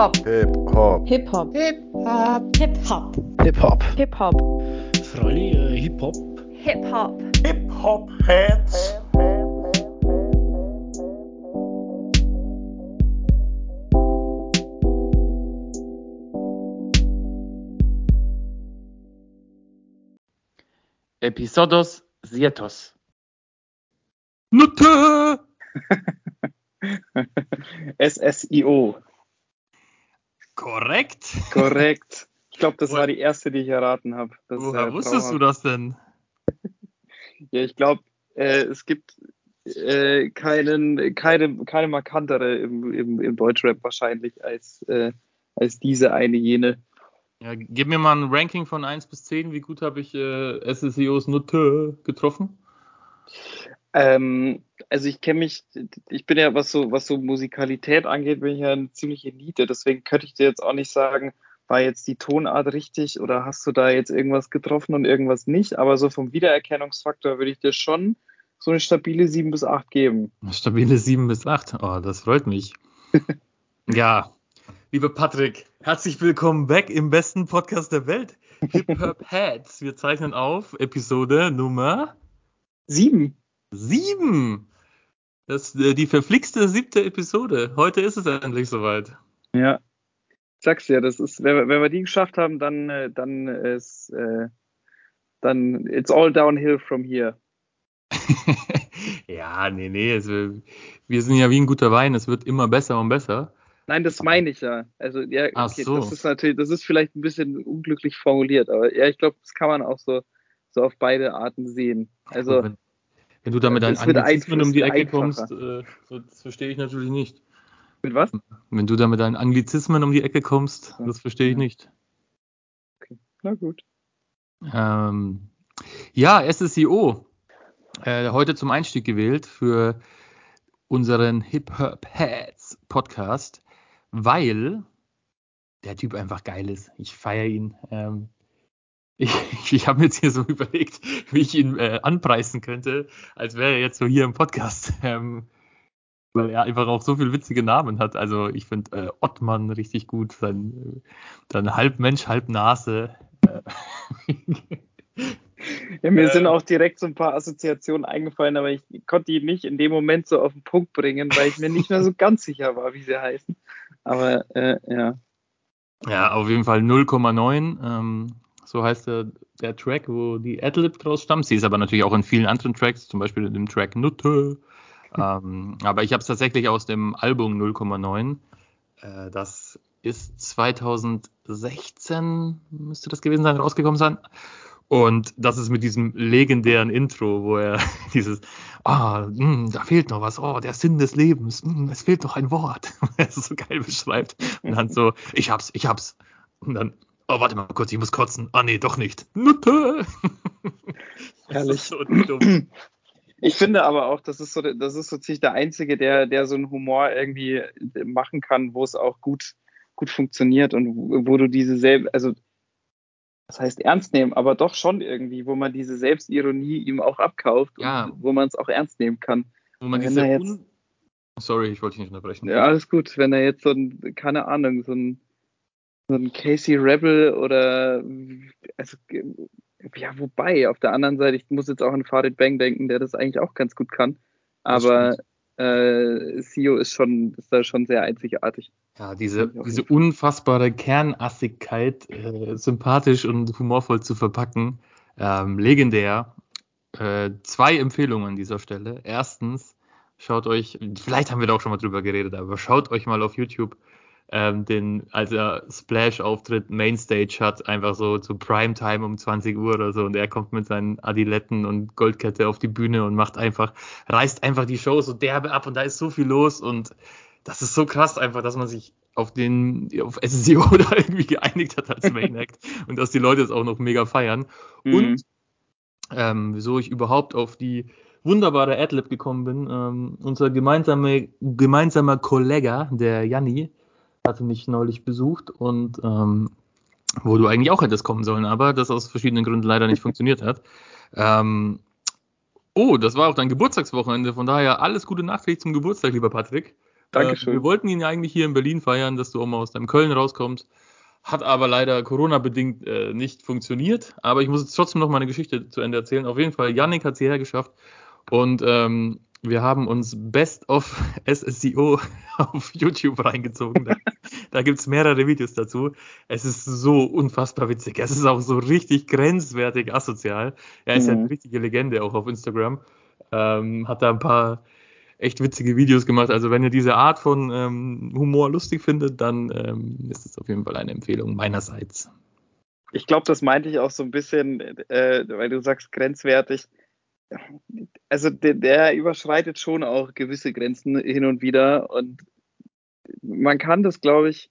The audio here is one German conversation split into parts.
Hip-Hop. Hip-Hop. Hip-Hop. Hip-Hop. Hip-Hop. Hip-Hop. Hip-Hop. Frolli, Hip-Hop. Hip-Hop. Hip-Hop Heads. Episodos Sietos. Nutte! SSIO. Korrekt. Korrekt. Ich glaube, das war die erste, die ich erraten habe. Woher wusstest du das denn? Ja, ich glaube, äh, es gibt äh, keinen, keine, keine markantere im, im, im Deutschrap wahrscheinlich als, äh, als diese eine jene. Ja, gib mir mal ein Ranking von 1 bis 10. Wie gut habe ich äh, SSEOs Nutte getroffen? Ähm, also ich kenne mich, ich bin ja, was so, was so Musikalität angeht, bin ich ja eine ziemliche Niete. Deswegen könnte ich dir jetzt auch nicht sagen, war jetzt die Tonart richtig oder hast du da jetzt irgendwas getroffen und irgendwas nicht. Aber so vom Wiedererkennungsfaktor würde ich dir schon so eine stabile 7 bis 8 geben. Stabile 7 bis 8. Oh, das freut mich. ja, lieber Patrick, herzlich willkommen back im besten Podcast der Welt. Hip Hop Heads. Wir zeichnen auf Episode Nummer 7. 7. Das ist äh, die verflixte siebte Episode. Heute ist es endlich soweit. Ja. Ich sag's dir, das ist, wenn wir, wenn wir die geschafft haben, dann, äh, dann ist, äh, dann it's all downhill from here. ja, nee, nee. Also, wir sind ja wie ein guter Wein. Es wird immer besser und besser. Nein, das meine ich ja. Also, ja, okay, so. das ist natürlich, das ist vielleicht ein bisschen unglücklich formuliert, aber ja, ich glaube, das kann man auch so, so auf beide Arten sehen. Also, wenn, wenn du da mit deinen Anglizismen um die Ecke einfacher. kommst, äh, das verstehe ich natürlich nicht. mit was? Wenn du da mit deinen Anglizismen um die Ecke kommst, Ja. das verstehe ich nicht. Na gut. Ähm, ja, SSIO. Äh, heute zum Einstieg gewählt für unseren Hip Hop Heads Podcast, weil der Typ einfach geil ist. Ich feiere ihn. Ähm, ich ich habe mir jetzt hier so überlegt, wie ich ihn äh, anpreisen könnte, als wäre er jetzt so hier im Podcast. Ähm, weil er einfach auch so viele witzige Namen hat. Also ich finde äh, Ottmann richtig gut, dann, äh, dann halb Mensch, halb Nase. Äh, Ja, mir Äh. sind auch direkt so ein paar Assoziationen eingefallen, aber ich konnte die nicht in dem Moment so auf den Punkt bringen, weil ich mir nicht mehr so ganz sicher war, wie sie heißen. Aber äh, ja. Ja, auf jeden Fall 0,9. Ähm, so heißt der, der Track, wo die Adlib draus stammt. Sie ist aber natürlich auch in vielen anderen Tracks, zum Beispiel in dem Track Nutte. ähm, aber ich habe es tatsächlich aus dem Album 0,9. Äh, das ist 2016, müsste das gewesen sein, rausgekommen sein. Und das ist mit diesem legendären Intro, wo er dieses, ah, mh, da fehlt noch was, oh, der Sinn des Lebens, mh, es fehlt noch ein Wort, er es so geil beschreibt. Und dann so, ich hab's, ich hab's. Und dann, oh, warte mal kurz, ich muss kotzen. Ah, nee, doch nicht. Nutte! Das Herrlich. so. Ich finde aber auch, das ist so, das ist so ziemlich der Einzige, der, der so einen Humor irgendwie machen kann, wo es auch gut, gut funktioniert und wo, wo du diese selbe, also das heißt ernst nehmen, aber doch schon irgendwie, wo man diese Selbstironie ihm auch abkauft Ja. und wo man es auch ernst nehmen kann. Wo man diese jetzt- Sorry, ich wollte dich nicht unterbrechen. Ja, alles gut. Wenn er jetzt so ein, keine Ahnung, so ein, so ein Casey Rebel oder, also, ja, wobei, auf der anderen Seite, ich muss jetzt auch an Farid Bang denken, der das eigentlich auch ganz gut kann. Aber äh, Sio ist schon, ist da schon sehr einzigartig. Ja, diese, diese unfassbare Kernassigkeit äh, sympathisch und humorvoll zu verpacken, ähm, legendär. Äh, zwei Empfehlungen an dieser Stelle. Erstens, schaut euch, vielleicht haben wir da auch schon mal drüber geredet, aber schaut euch mal auf YouTube ähm, den, als er Splash-Auftritt Mainstage hat, einfach so zu Primetime um 20 Uhr oder so und er kommt mit seinen Adiletten und Goldkette auf die Bühne und macht einfach, reißt einfach die Show so derbe ab und da ist so viel los und das ist so krass einfach, dass man sich auf den, auf SSIO da irgendwie geeinigt hat als Main Act und dass die Leute es auch noch mega feiern. Mhm. Und ähm, wieso ich überhaupt auf die wunderbare Adlib gekommen bin, ähm, unser gemeinsame, gemeinsamer Kollege, der Janni, hatte mich neulich besucht und ähm, wo du eigentlich auch hättest kommen sollen, aber das aus verschiedenen Gründen leider nicht funktioniert hat. Ähm, oh, das war auch dein Geburtstagswochenende, von daher alles Gute nachträglich zum Geburtstag, lieber Patrick. Dankeschön. Äh, wir wollten ihn ja eigentlich hier in Berlin feiern, dass du auch mal aus deinem Köln rauskommst. Hat aber leider Corona-bedingt äh, nicht funktioniert. Aber ich muss jetzt trotzdem noch meine Geschichte zu Ende erzählen. Auf jeden Fall, Yannick hat es hierher geschafft. Und ähm, wir haben uns Best of SSEO auf YouTube reingezogen. Da, da gibt es mehrere Videos dazu. Es ist so unfassbar witzig. Es ist auch so richtig grenzwertig asozial. Er ist mhm. ja eine richtige Legende auch auf Instagram. Ähm, hat da ein paar echt witzige Videos gemacht. Also wenn ihr diese Art von ähm, Humor lustig findet, dann ähm, ist es auf jeden Fall eine Empfehlung meinerseits. Ich glaube, das meinte ich auch so ein bisschen, äh, weil du sagst grenzwertig. Also der, der überschreitet schon auch gewisse Grenzen hin und wieder und man kann das, glaube ich,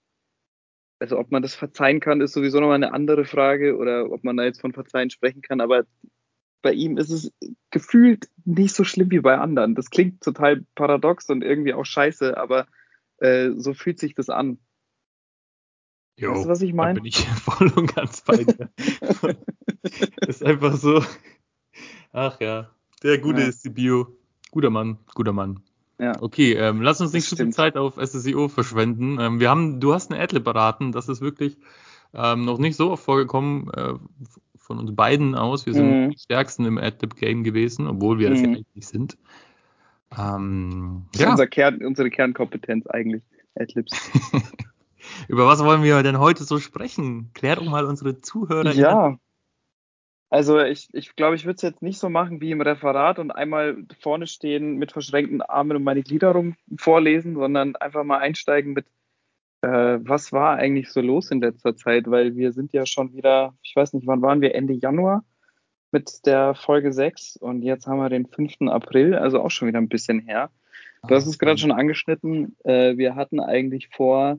also ob man das verzeihen kann, ist sowieso nochmal eine andere Frage oder ob man da jetzt von Verzeihen sprechen kann, aber bei ihm ist es gefühlt nicht so schlimm wie bei anderen. Das klingt total paradox und irgendwie auch scheiße, aber äh, so fühlt sich das an. Jo, weißt du, was ich meine? Da bin ich voll und ganz bei dir. ist einfach so. Ach ja, der Gute ja. ist die Bio. Guter Mann, guter Mann. Ja. Okay, ähm, lass uns nicht zu viel Zeit auf SSEO verschwenden. Ähm, wir haben, du hast eine Adlib beraten, das ist wirklich ähm, noch nicht so oft vorgekommen. Äh, von uns beiden aus. Wir sind mhm. die stärksten im Adlib-Game gewesen, obwohl wir mhm. das ja mhm. eigentlich sind. Ähm, das ist ja. unser Kern, unsere Kernkompetenz eigentlich, Adlibs. Über was wollen wir denn heute so sprechen? Klär doch mal unsere Zuhörer. Ja. Also ich, ich glaube, ich würde es jetzt nicht so machen wie im Referat und einmal vorne stehen mit verschränkten Armen und meine Gliederung vorlesen, sondern einfach mal einsteigen mit äh, was war eigentlich so los in letzter Zeit? Weil wir sind ja schon wieder, ich weiß nicht, wann waren wir? Ende Januar mit der Folge 6 und jetzt haben wir den 5. April, also auch schon wieder ein bisschen her. Du hast es gerade schon angeschnitten. Äh, wir hatten eigentlich vor,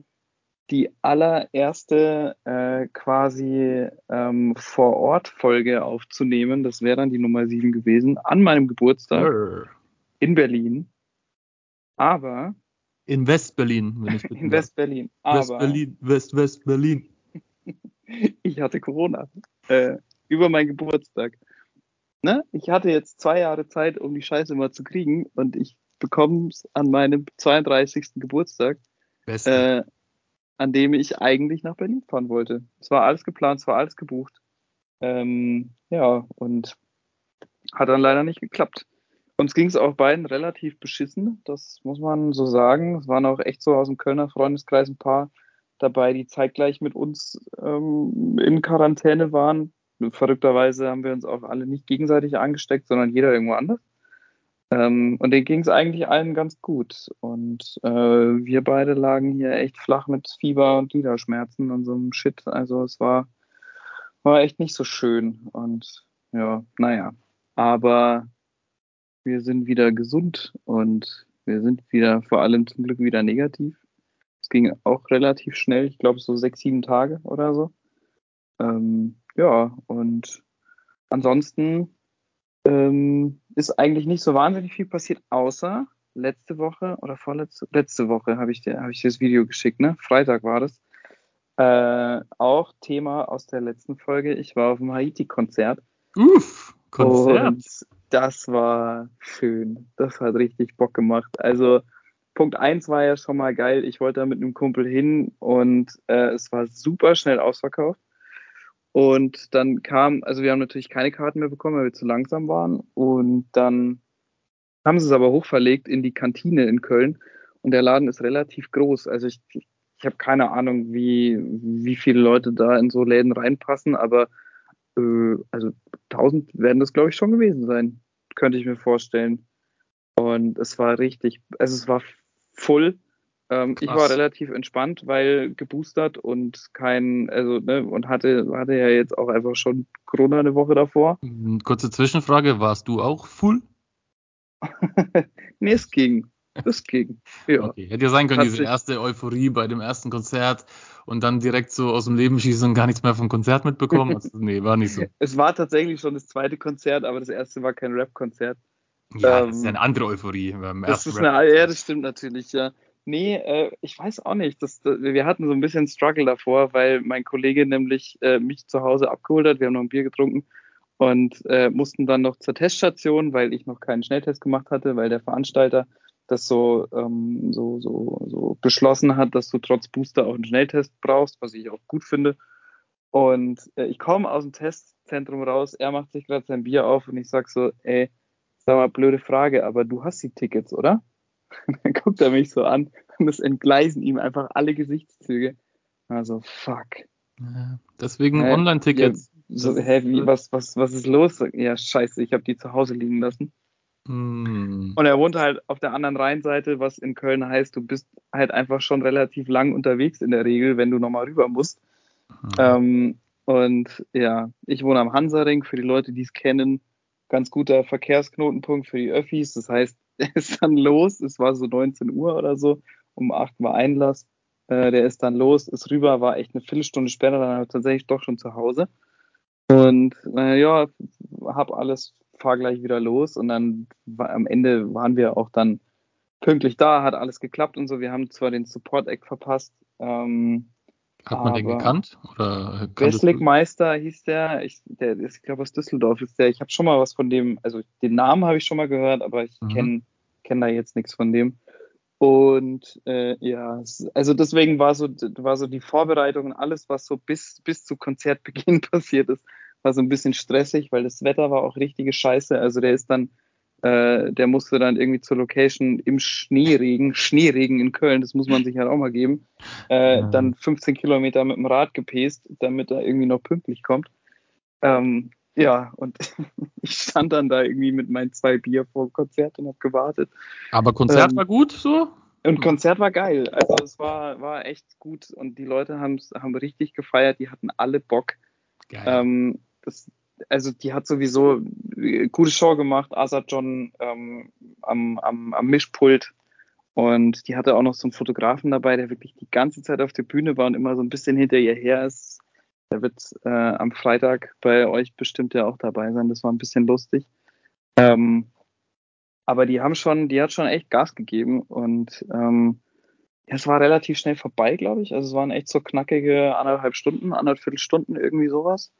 die allererste äh, quasi ähm, Vor-Ort-Folge aufzunehmen. Das wäre dann die Nummer 7 gewesen, an meinem Geburtstag in Berlin. Aber in West-Berlin, wenn ich In West-Berlin. West-Berlin, West-West-Berlin. ich hatte Corona. Äh, über meinen Geburtstag. Ne? Ich hatte jetzt zwei Jahre Zeit, um die Scheiße mal zu kriegen und ich bekomme es an meinem 32. Geburtstag, äh, an dem ich eigentlich nach Berlin fahren wollte. Es war alles geplant, es war alles gebucht. Ähm, ja, und hat dann leider nicht geklappt. Uns ging es auch beiden relativ beschissen, das muss man so sagen. Es waren auch echt so aus dem Kölner Freundeskreis ein paar dabei, die zeitgleich mit uns ähm, in Quarantäne waren. Verrückterweise haben wir uns auch alle nicht gegenseitig angesteckt, sondern jeder irgendwo anders. Ähm, und denen ging es eigentlich allen ganz gut. Und äh, wir beide lagen hier echt flach mit Fieber und Gliederschmerzen und so einem Shit. Also es war, war echt nicht so schön. Und ja, naja. Aber wir sind wieder gesund und wir sind wieder vor allem zum Glück wieder negativ. Es ging auch relativ schnell, ich glaube so sechs, sieben Tage oder so. Ähm, ja, und ansonsten ähm, ist eigentlich nicht so wahnsinnig viel passiert, außer letzte Woche oder vorletzte letzte Woche habe ich dir habe ich dir das Video geschickt, ne? Freitag war das. Äh, auch Thema aus der letzten Folge. Ich war auf dem Haiti-Konzert. Uff, Konzert. Und das war schön. Das hat richtig Bock gemacht. Also Punkt 1 war ja schon mal geil. Ich wollte da mit einem Kumpel hin und äh, es war super schnell ausverkauft. Und dann kam, also wir haben natürlich keine Karten mehr bekommen, weil wir zu langsam waren. Und dann haben sie es aber hochverlegt in die Kantine in Köln. Und der Laden ist relativ groß. Also ich, ich habe keine Ahnung, wie, wie viele Leute da in so Läden reinpassen, aber äh, also 1000 werden das, glaube ich, schon gewesen sein könnte ich mir vorstellen. Und es war richtig, also es war voll. Ähm, ich war relativ entspannt, weil geboostert und kein, also, ne, und hatte, hatte ja jetzt auch einfach schon Corona eine Woche davor. Hm, kurze Zwischenfrage, warst du auch full? nee, es ging. Es ging. Ja. Okay. Hätte ja sein können, Hat diese erste Euphorie bei dem ersten Konzert und dann direkt so aus dem Leben schießen und gar nichts mehr vom Konzert mitbekommen. Also, nee, war nicht so. Es war tatsächlich schon das zweite Konzert, aber das erste war kein Rap-Konzert. Ja, ähm, das ist ja eine andere Euphorie. Beim das ist eine, ja, das stimmt natürlich, ja. Nee, äh, ich weiß auch nicht. Das, das, wir hatten so ein bisschen Struggle davor, weil mein Kollege nämlich äh, mich zu Hause abgeholt hat. Wir haben noch ein Bier getrunken und äh, mussten dann noch zur Teststation, weil ich noch keinen Schnelltest gemacht hatte, weil der Veranstalter das so, ähm, so, so, so beschlossen hat, dass du trotz Booster auch einen Schnelltest brauchst, was ich auch gut finde. Und äh, ich komme aus dem Testzentrum raus, er macht sich gerade sein Bier auf und ich sag so, ey, sag mal, blöde Frage, aber du hast die Tickets, oder? dann guckt er mich so an und es entgleisen ihm einfach alle Gesichtszüge. Also, fuck. Ja, deswegen Hä? Online-Tickets. Ja, so, hä, wie, was, was, was ist los? Ja, scheiße, ich habe die zu Hause liegen lassen. Hm. Und er wohnt halt auf der anderen Rheinseite, was in Köln heißt, du bist halt einfach schon relativ lang unterwegs in der Regel, wenn du nochmal rüber musst. Hm. Ähm, und ja, ich wohne am Hansaring, für die Leute, die es kennen, ganz guter Verkehrsknotenpunkt für die Öffis. Das heißt, er ist dann los, es war so 19 Uhr oder so, um 8 war Einlass. Äh, der ist dann los, ist rüber, war echt eine Viertelstunde später, dann tatsächlich doch schon zu Hause. Und äh, ja, hab alles, fahr gleich wieder los und dann war, am Ende waren wir auch dann pünktlich da, hat alles geklappt und so. Wir haben zwar den Support-Act verpasst, ähm, Hat man den gekannt? Oder du- Meister hieß der, ich, der ist, ich glaube aus Düsseldorf ist der. Ich habe schon mal was von dem, also den Namen habe ich schon mal gehört, aber ich Mhm. kenne kenn da jetzt nichts von dem. Und äh, ja, also deswegen war so, war so die Vorbereitung und alles, was so bis, bis zu Konzertbeginn passiert ist, war so ein bisschen stressig, weil das Wetter war auch richtige Scheiße. Also der ist dann, äh, der musste dann irgendwie zur Location im Schneeregen, Schneeregen in Köln, das muss man sich halt auch mal geben, äh, Ja. dann 15 Kilometer mit dem Rad gepest, damit er irgendwie noch pünktlich kommt. Ähm, ja, und ich stand dann da irgendwie mit meinen zwei Bier vor dem Konzert und habe gewartet. Aber Konzert Ähm, war gut so? Und Konzert war geil. Also es war, war echt gut und die Leute haben's, haben richtig gefeiert, die hatten alle Bock. Geil. Ähm, das, also die hat sowieso äh, gute Show gemacht, Azad John ähm, am, am, am Mischpult. Und die hatte auch noch so einen Fotografen dabei, der wirklich die ganze Zeit auf der Bühne war und immer so ein bisschen hinter ihr her ist. Der wird äh, am Freitag bei euch bestimmt ja auch dabei sein. Das war ein bisschen lustig. Ähm, aber die haben schon, die hat schon echt Gas gegeben und ähm, es war relativ schnell vorbei, glaube ich. Also es waren echt so knackige anderthalb Stunden, anderthalb Stunden, irgendwie sowas.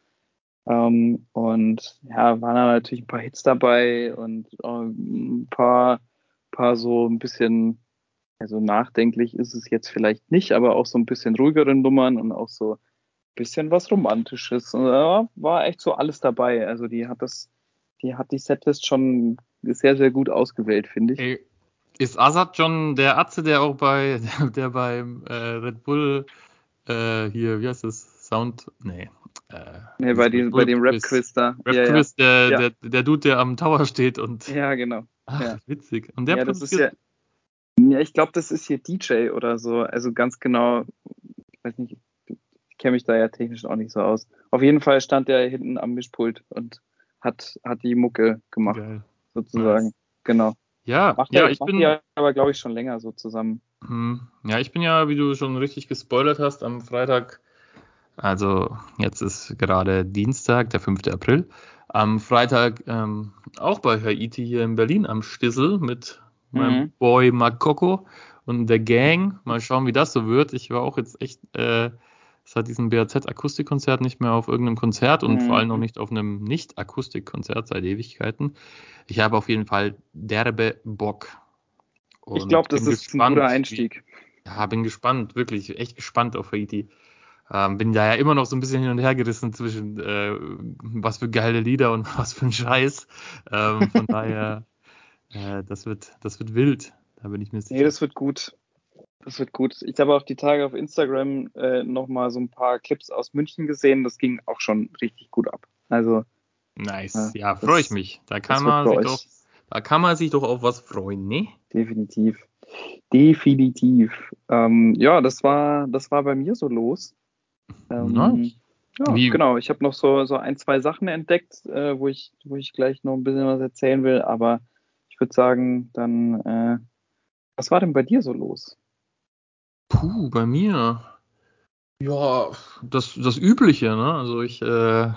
Ähm, und ja, waren da natürlich ein paar Hits dabei und äh, ein paar, paar so ein bisschen, also nachdenklich ist es jetzt vielleicht nicht, aber auch so ein bisschen ruhigere Nummern und auch so bisschen was Romantisches. Ja, war echt so alles dabei. Also die hat das, die hat die Setlist schon sehr, sehr gut ausgewählt, finde ich. Ey, ist Azad schon der Atze, der auch bei, der beim äh, Red Bull äh, hier, wie heißt das? Sound? Nee. Äh, Nee, bei, dem, bei dem Quiz. Rap-Quiz da. Rap ja, der, Ja. der, der Dude, der am Tower steht und. ja. genau. Ach, witzig. Und der ja, das ist produziert- ja, ich glaube, das ist hier DJ oder so. Also ganz genau, ich weiß nicht, ich kenne mich da ja technisch auch nicht so aus. Auf jeden Fall stand der hinten am Mischpult und hat, hat die Mucke gemacht, Geil. sozusagen. Nice. Genau. Ja, Macht ja, er, ich macht bin. die aber, glaube ich, schon länger so zusammen. Hm, Ja, ich bin ja, wie du schon richtig gespoilert hast, am Freitag, also jetzt ist gerade Dienstag, der 5. April, am Freitag ähm, auch bei Haiti hier in Berlin am Stissel mit meinem Mhm. Boy Makoko und der Gang. Mal schauen, wie das so wird. Ich war auch jetzt echt äh, seit diesem BAZ-Akustikkonzert nicht mehr auf irgendeinem Konzert und Mhm. vor allem noch nicht auf einem Nicht-Akustikkonzert seit Ewigkeiten. Ich habe auf jeden Fall derbe Bock. ich Und glaube, das ist gespannt, ein guter wie- Einstieg. ja, bin gespannt, wirklich, echt gespannt auf Haiti. Ähm, bin da ja immer noch so ein bisschen hin und her gerissen zwischen äh, was für geile Lieder und was für ein Scheiß. Ähm, von daher, äh, das wird, das wird wild. Da bin ich mir sicher. Nee, das wird gut. Das wird gut. Ich habe auch die Tage auf Instagram äh, nochmal so ein paar Clips aus München gesehen. Das ging auch schon richtig gut ab. Also, nice. Ja, Ja, freue ich mich. Da kann man sich doch, da kann man sich doch auf was freuen, ne? definitiv. Definitiv. Ähm, ja, das war, das war bei mir so los. Ähm, Nice. ja, Wie- genau. Ich habe noch so, so ein, zwei Sachen entdeckt, äh, wo, ich, wo ich gleich noch ein bisschen was erzählen will. Aber ich würde sagen, dann, äh, was war denn bei dir so los? Puh, bei mir. Ja, das, das Übliche, ne? Also ich äh,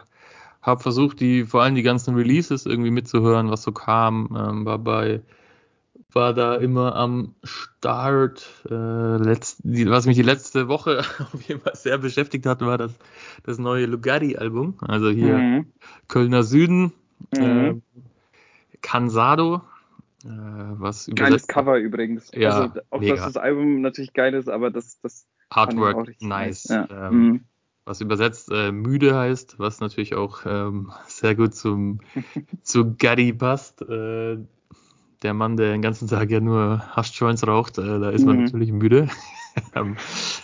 habe versucht, die, vor allem die ganzen Releases irgendwie mitzuhören, was so kam. Ähm, war bei, war da immer am Start. Äh, letzt, die, was mich die letzte Woche auf jeden Fall sehr beschäftigt hat, war das, das neue Lugatti-Album. Also hier Mhm. Kölner Süden, Mhm. äh, Cansado. Äh, was Geiles. Cover übrigens. Ja, also auch mega. dass das Album natürlich geil ist, aber das, das Artwork, richtig nice. Ja. Ähm, Mhm. was übersetzt äh, müde heißt, was natürlich auch ähm, sehr gut zum zu Gaddy passt. Äh, der Mann, der den ganzen Tag ja nur Haschjoints raucht, äh, da ist man Mhm. natürlich müde. Ähm,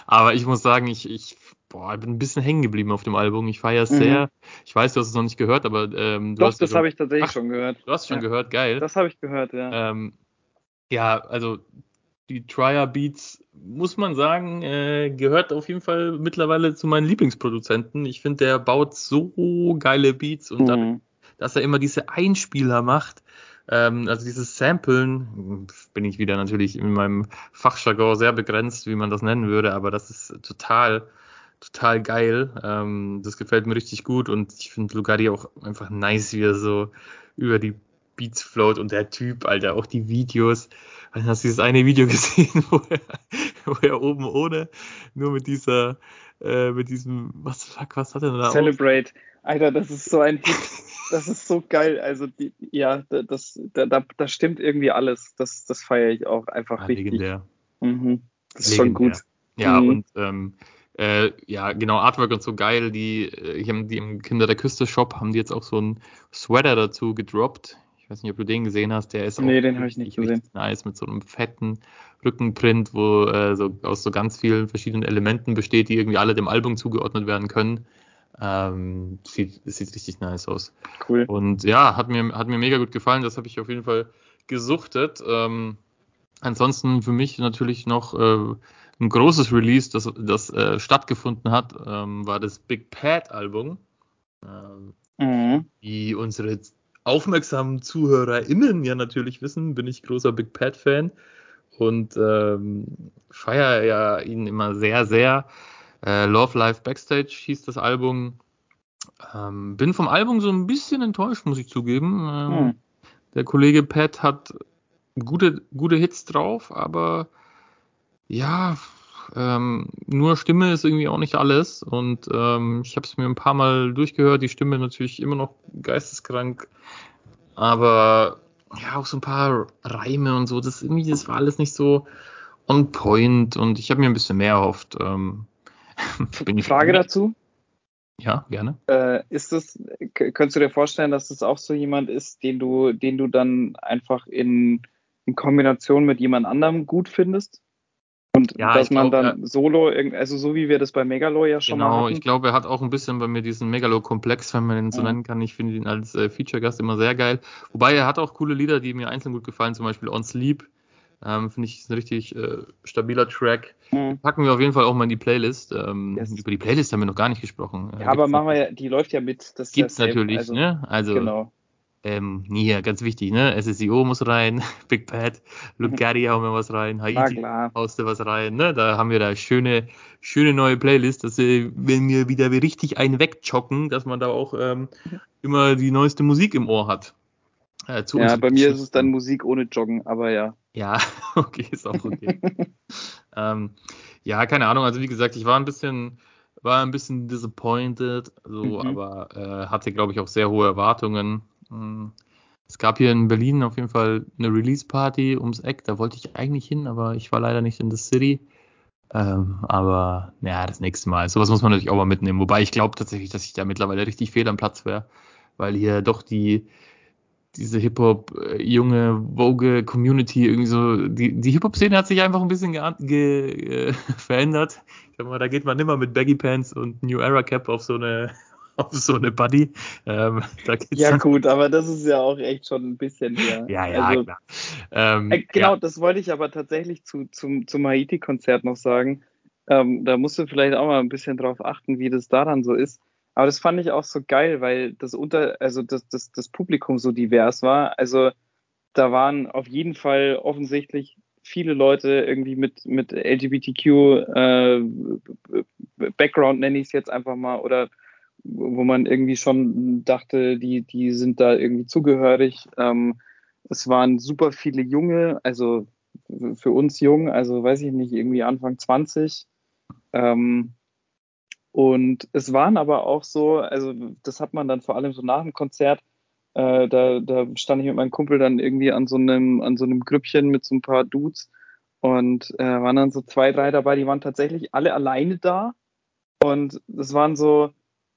Aber ich muss sagen, ich, ich boah, bin ein bisschen hängen geblieben auf dem Album. Ich feiere es Mhm. sehr. Ich weiß, du hast es noch nicht gehört, aber ähm, du Doch, hast das habe ich tatsächlich Ach, schon gehört. du hast schon ja. gehört, geil. Das habe ich gehört, ja. Ähm, ja, also die Trier Beats, muss man sagen, äh, gehört auf jeden Fall mittlerweile zu meinen Lieblingsproduzenten. Ich finde, der baut so geile Beats und dann, Mhm. dass er immer diese Einspieler macht, ähm, also dieses Samplen, bin ich wieder natürlich in meinem Fachjargon sehr begrenzt, wie man das nennen würde, aber das ist total, total geil. Ähm, das gefällt mir richtig gut und ich finde Lugardi auch einfach nice, wie er so über die Beats float und der Typ, Alter, auch die Videos. Also hast du dieses eine Video gesehen, wo er, wo er oben ohne, nur mit dieser, äh, mit diesem, was fuck, was hat er da? auf? Celebrate. Alter, das ist so ein Hit. Das ist so geil. Also, die, ja, da- das, da, da, da stimmt irgendwie alles. Das, das feiere ich auch einfach Ah, richtig. legendär. Mhm. Das ist schon Legendär. gut. Ja, Mhm. und ähm, äh, ja, genau, Artwork und so geil. Die, äh, haben die im Kinder der Küste Shop haben die jetzt auch so einen Sweater dazu gedroppt. Ich weiß nicht, ob du den gesehen hast. Der ist auch Nee, den habe ich nicht richtig, richtig nice mit so einem fetten Rückenprint, wo äh, so aus so ganz vielen verschiedenen Elementen besteht, die irgendwie alle dem Album zugeordnet werden können. Ähm, sieht, sieht richtig nice aus. Cool. Und ja, hat mir, hat mir mega gut gefallen. Das habe ich auf jeden Fall gesuchtet. Ähm, ansonsten für mich natürlich noch äh, ein großes Release, das, das äh, stattgefunden hat, ähm, war das Big Pad Album. Ähm, Mhm. wie unsere aufmerksamen ZuhörerInnen ja natürlich wissen, bin ich großer Big Pad Fan und ähm, feiere ja ihn immer sehr, sehr. Äh, Love Life Backstage hieß das Album. Ähm, bin vom Album so ein bisschen enttäuscht, muss ich zugeben. Ähm, Mhm. Der Kollege Pat hat gute, gute Hits drauf, aber ja, ähm, nur Stimme ist irgendwie auch nicht alles. Und ähm, ich habe es mir ein paar Mal durchgehört, die Stimme natürlich immer noch geisteskrank, aber ja, auch so ein paar Reime und so, das irgendwie, das war alles nicht so on point und ich habe mir ein bisschen mehr erhofft. Ähm, bin Frage dazu. Ja, gerne. Äh, ist das, könntest du dir vorstellen, dass das auch so jemand ist, den du, den du dann einfach in, in Kombination mit jemand anderem gut findest? Und Ja, dass man glaub, dann solo, irgend- also so wie wir das bei Megalo ja schon mal Genau, ich glaube, er hat auch ein bisschen bei mir diesen Megalo-Komplex, wenn man den so nennen kann. Ich finde ihn als äh, Feature-Gast immer sehr geil. Wobei er hat auch coole Lieder, die mir einzeln gut gefallen, zum Beispiel On Sleep. Ähm, finde ich ist ein richtig äh, stabiler Track. Mhm. Packen wir auf jeden Fall auch mal in die Playlist. Ähm, Yes. Über die Playlist haben wir noch gar nicht gesprochen. Äh, Ja, aber gibt's machen wir ja, die läuft ja mit. Das Gibt's natürlich, also, ne? Also Genau. Ähm, hier, ganz wichtig, ne? SSIO muss rein, Big Pad, Lugatti hauen wir was rein, Haiti haust du was rein, ne? Da haben wir da schöne, schöne neue Playlist, dass wenn wir wieder richtig einen wegchocken, dass man da auch ähm, immer die neueste Musik im Ohr hat. Äh, Ja, bei mir ist es dann Musik ohne Joggen, aber ja. Ja, okay, ist auch okay. ähm, ja, keine Ahnung. Also wie gesagt, ich war ein bisschen, war ein bisschen disappointed, so, Mhm. aber äh, hatte, glaube ich, auch sehr hohe Erwartungen. Mm. Es gab hier in Berlin auf jeden Fall eine Release-Party ums Eck. Da wollte ich eigentlich hin, aber ich war leider nicht in the City. Ähm, aber ja, das nächste Mal. Sowas muss man natürlich auch mal mitnehmen. Wobei ich glaube tatsächlich, dass ich da mittlerweile richtig fehl am Platz wäre, weil hier doch die diese Hip-Hop äh, junge Vogue Community irgendwie so die die Hip-Hop Szene hat sich einfach ein bisschen ge ge äh, verändert. Ich sag mal, da geht man immer mit Baggy Pants und New Era Cap auf so eine auf so eine Buddy. Ähm, Ja, gut, aber das ist ja auch echt schon ein bisschen her. ja, ja, Also, klar. Ähm, Äh, genau, ja. das wollte ich aber tatsächlich zu, zum, zum Haiti-Konzert noch sagen. Ähm, da musst du vielleicht auch mal ein bisschen drauf achten, wie das daran so ist. Aber das fand ich auch so geil, weil das unter, also das, das, das Publikum so divers war. Also da waren auf jeden Fall offensichtlich viele Leute irgendwie mit, mit LGBTQ äh, Background, nenne ich es jetzt einfach mal, oder wo man irgendwie schon dachte, die, die sind da irgendwie zugehörig. Ähm, es waren super viele Junge, also für uns jung, also weiß ich nicht, irgendwie Anfang 20. Ähm, und es waren aber auch so, also das hat man dann vor allem so nach dem Konzert, Äh, da, da stand ich mit meinem Kumpel dann irgendwie an so einem, an so einem Grüppchen mit so ein paar Dudes und äh, waren dann so zwei, drei dabei, die waren tatsächlich alle alleine da. Und das waren so,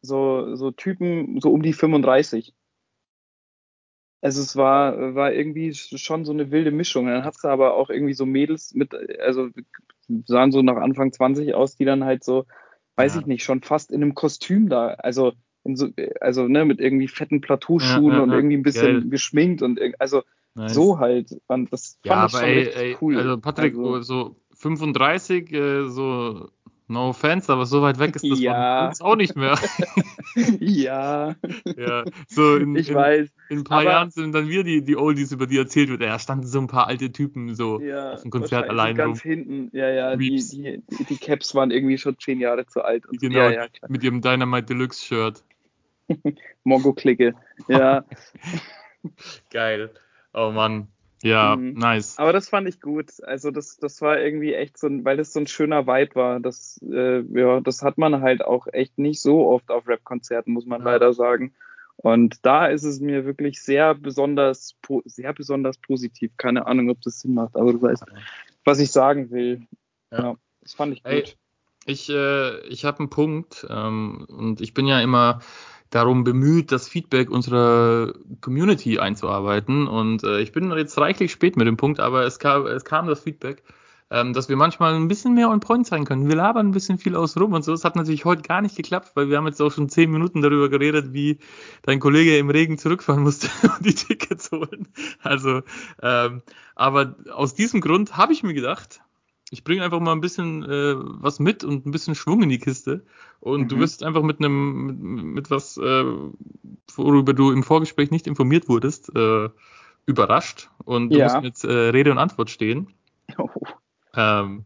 so, so Typen, so um die 35. Also es war, war irgendwie schon so eine wilde Mischung. Dann hat es aber auch irgendwie so Mädels mit, also sahen so nach Anfang 20 aus, die dann halt so, weiß Ja. ich nicht, schon fast in einem Kostüm da, also so, also ne, mit irgendwie fetten Plateauschuhen Ja, ja, und irgendwie ein bisschen Geil. geschminkt und also Nice. so halt. Und das fand ich schon ey, richtig ey, cool. also Patrick, Also- so 35, äh, so no offense, aber so weit weg ist das Ja. von uns auch nicht mehr. ja, ja, so in, ich in, weiß. in ein paar aber- Jahren sind dann wir die, die Oldies, über die erzählt wird. Ja, standen so ein paar alte Typen so Ja, auf dem Konzert allein ganz rum. hinten. Ja, ja, die, die, die, Caps waren irgendwie schon zehn Jahre zu alt. Und so. Genau, Ja, ja, mit ihrem Dynamite Deluxe Shirt. Mongo-Clique. Ja, Geil. Oh Mann. Ja, Mhm. nice. aber das fand ich gut. Also das, das war irgendwie echt so ein, weil das so ein schöner Vibe war. Das, äh, ja, das hat man halt auch echt nicht so oft auf Rap-Konzerten, muss man Ja. leider sagen. Und da ist es mir wirklich sehr besonders, sehr besonders positiv. Keine Ahnung, ob das Sinn macht, aber du weißt, was ich sagen will. Ja. Ja, das fand ich Ey, gut. Ich, äh, ich habe einen Punkt ähm, und ich bin ja immer darum bemüht, das Feedback unserer Community einzuarbeiten. Und äh, ich bin jetzt reichlich spät mit dem Punkt, aber es kam, es kam das Feedback, ähm, dass wir manchmal ein bisschen mehr on point sein können. Wir labern ein bisschen viel aus rum und so. Es hat natürlich heute gar nicht geklappt, weil wir haben jetzt auch schon zehn Minuten darüber geredet, wie dein Kollege im Regen zurückfahren musste und die Tickets holen. Also, ähm, aber aus diesem Grund habe ich mir gedacht, ich bringe einfach mal ein bisschen äh, was mit und ein bisschen Schwung in die Kiste. Und du Mhm. wirst einfach mit einem, mit, mit was, äh, worüber du im Vorgespräch nicht informiert wurdest, äh, überrascht. Und du Ja. musst jetzt äh, Rede und Antwort stehen. Oh, Ähm,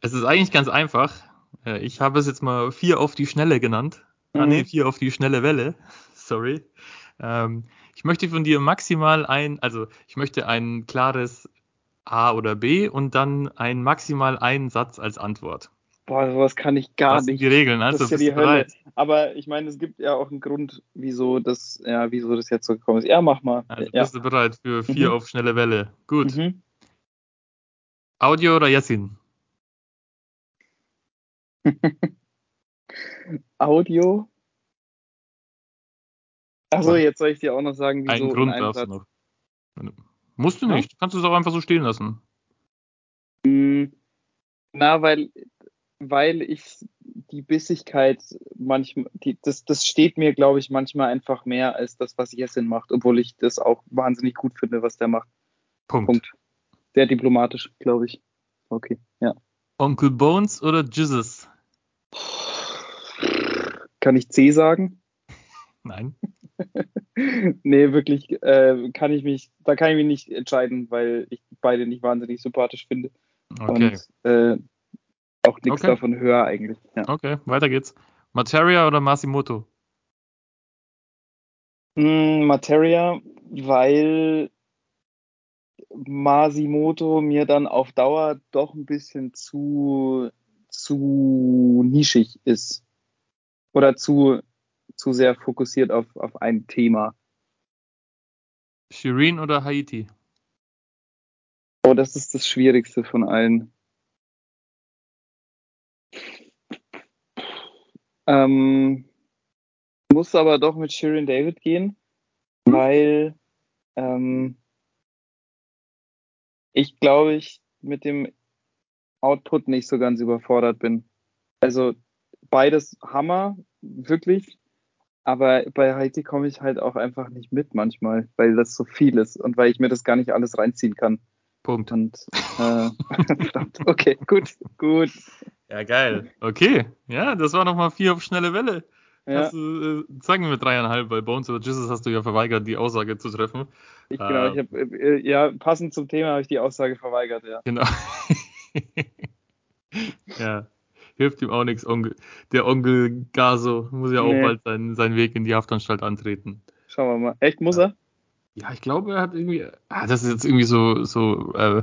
es ist eigentlich ganz einfach. Äh, ich habe es jetzt mal vier auf die Schnelle genannt. Ah, Mhm. nee, vier auf die schnelle Welle. Sorry. Ähm, ich möchte von dir maximal ein, also ich möchte ein klares A oder B und dann ein maximal einen Satz als Antwort. boah, sowas kann ich gar das nicht. die Regeln, also das ist ja die du Hölle. bereit? Aber ich meine, es gibt ja auch einen Grund, wieso das, ja, wieso das jetzt so gekommen ist. Ja, mach mal. Also ja. bist du bereit für vier Mhm. auf schnelle Welle? Gut. Mhm. Audio oder Yassin? Audio. Achso, jetzt soll ich dir auch noch sagen, wieso Einen in Grund darfst du noch. Musst du Ja? nicht. Kannst du es auch einfach so stehen lassen. Hm, Na, weil, weil ich die Bissigkeit manchmal, die, das, das steht mir, glaube ich, manchmal einfach mehr als das, was Jessin macht, obwohl ich das auch wahnsinnig gut finde, was der macht. Punkt. Punkt. Sehr diplomatisch, glaube ich. Okay, ja. Onkel Bones oder Jesus? Kann ich C sagen? Nein. nee, wirklich, äh, kann ich mich, da kann ich mich nicht entscheiden, weil ich beide nicht wahnsinnig sympathisch finde. Okay. Und äh, auch nichts Okay. davon höre eigentlich. Ja. Okay, weiter geht's. Materia oder Masimoto? Mm, Materia, weil Masimoto mir dann auf Dauer doch ein bisschen zu, zu nischig ist. Oder zu, zu sehr fokussiert auf, auf ein Thema. Shireen oder Haiti? Oh, das ist das Schwierigste von allen. Ähm, muss aber doch mit Shirin David gehen, weil ähm, ich glaube ich mit dem Output nicht so ganz überfordert bin. Also beides Hammer, wirklich. Aber bei Haiti komme ich halt auch einfach nicht mit manchmal, weil das so viel ist und weil ich mir das gar nicht alles reinziehen kann. Punkt. Und äh, verdammt, okay, gut, gut. Ja, geil. Okay. Ja, das war nochmal vier auf schnelle Welle. Ja, du, äh, sagen wir dreieinhalb, weil Bones oder Jesus hast du ja verweigert, die Aussage zu treffen. ich, genau, ich hab, äh, ja, passend zum Thema habe ich die Aussage verweigert, ja. Genau. ja. Hilft ihm auch nichts. Onkel, der Onkel Gaso muss ja auch Nee. bald seinen, seinen Weg in die Haftanstalt antreten. Schauen wir mal. Echt, muss er? Ja, ich glaube, er hat irgendwie. Ah, das ist jetzt irgendwie so, so äh,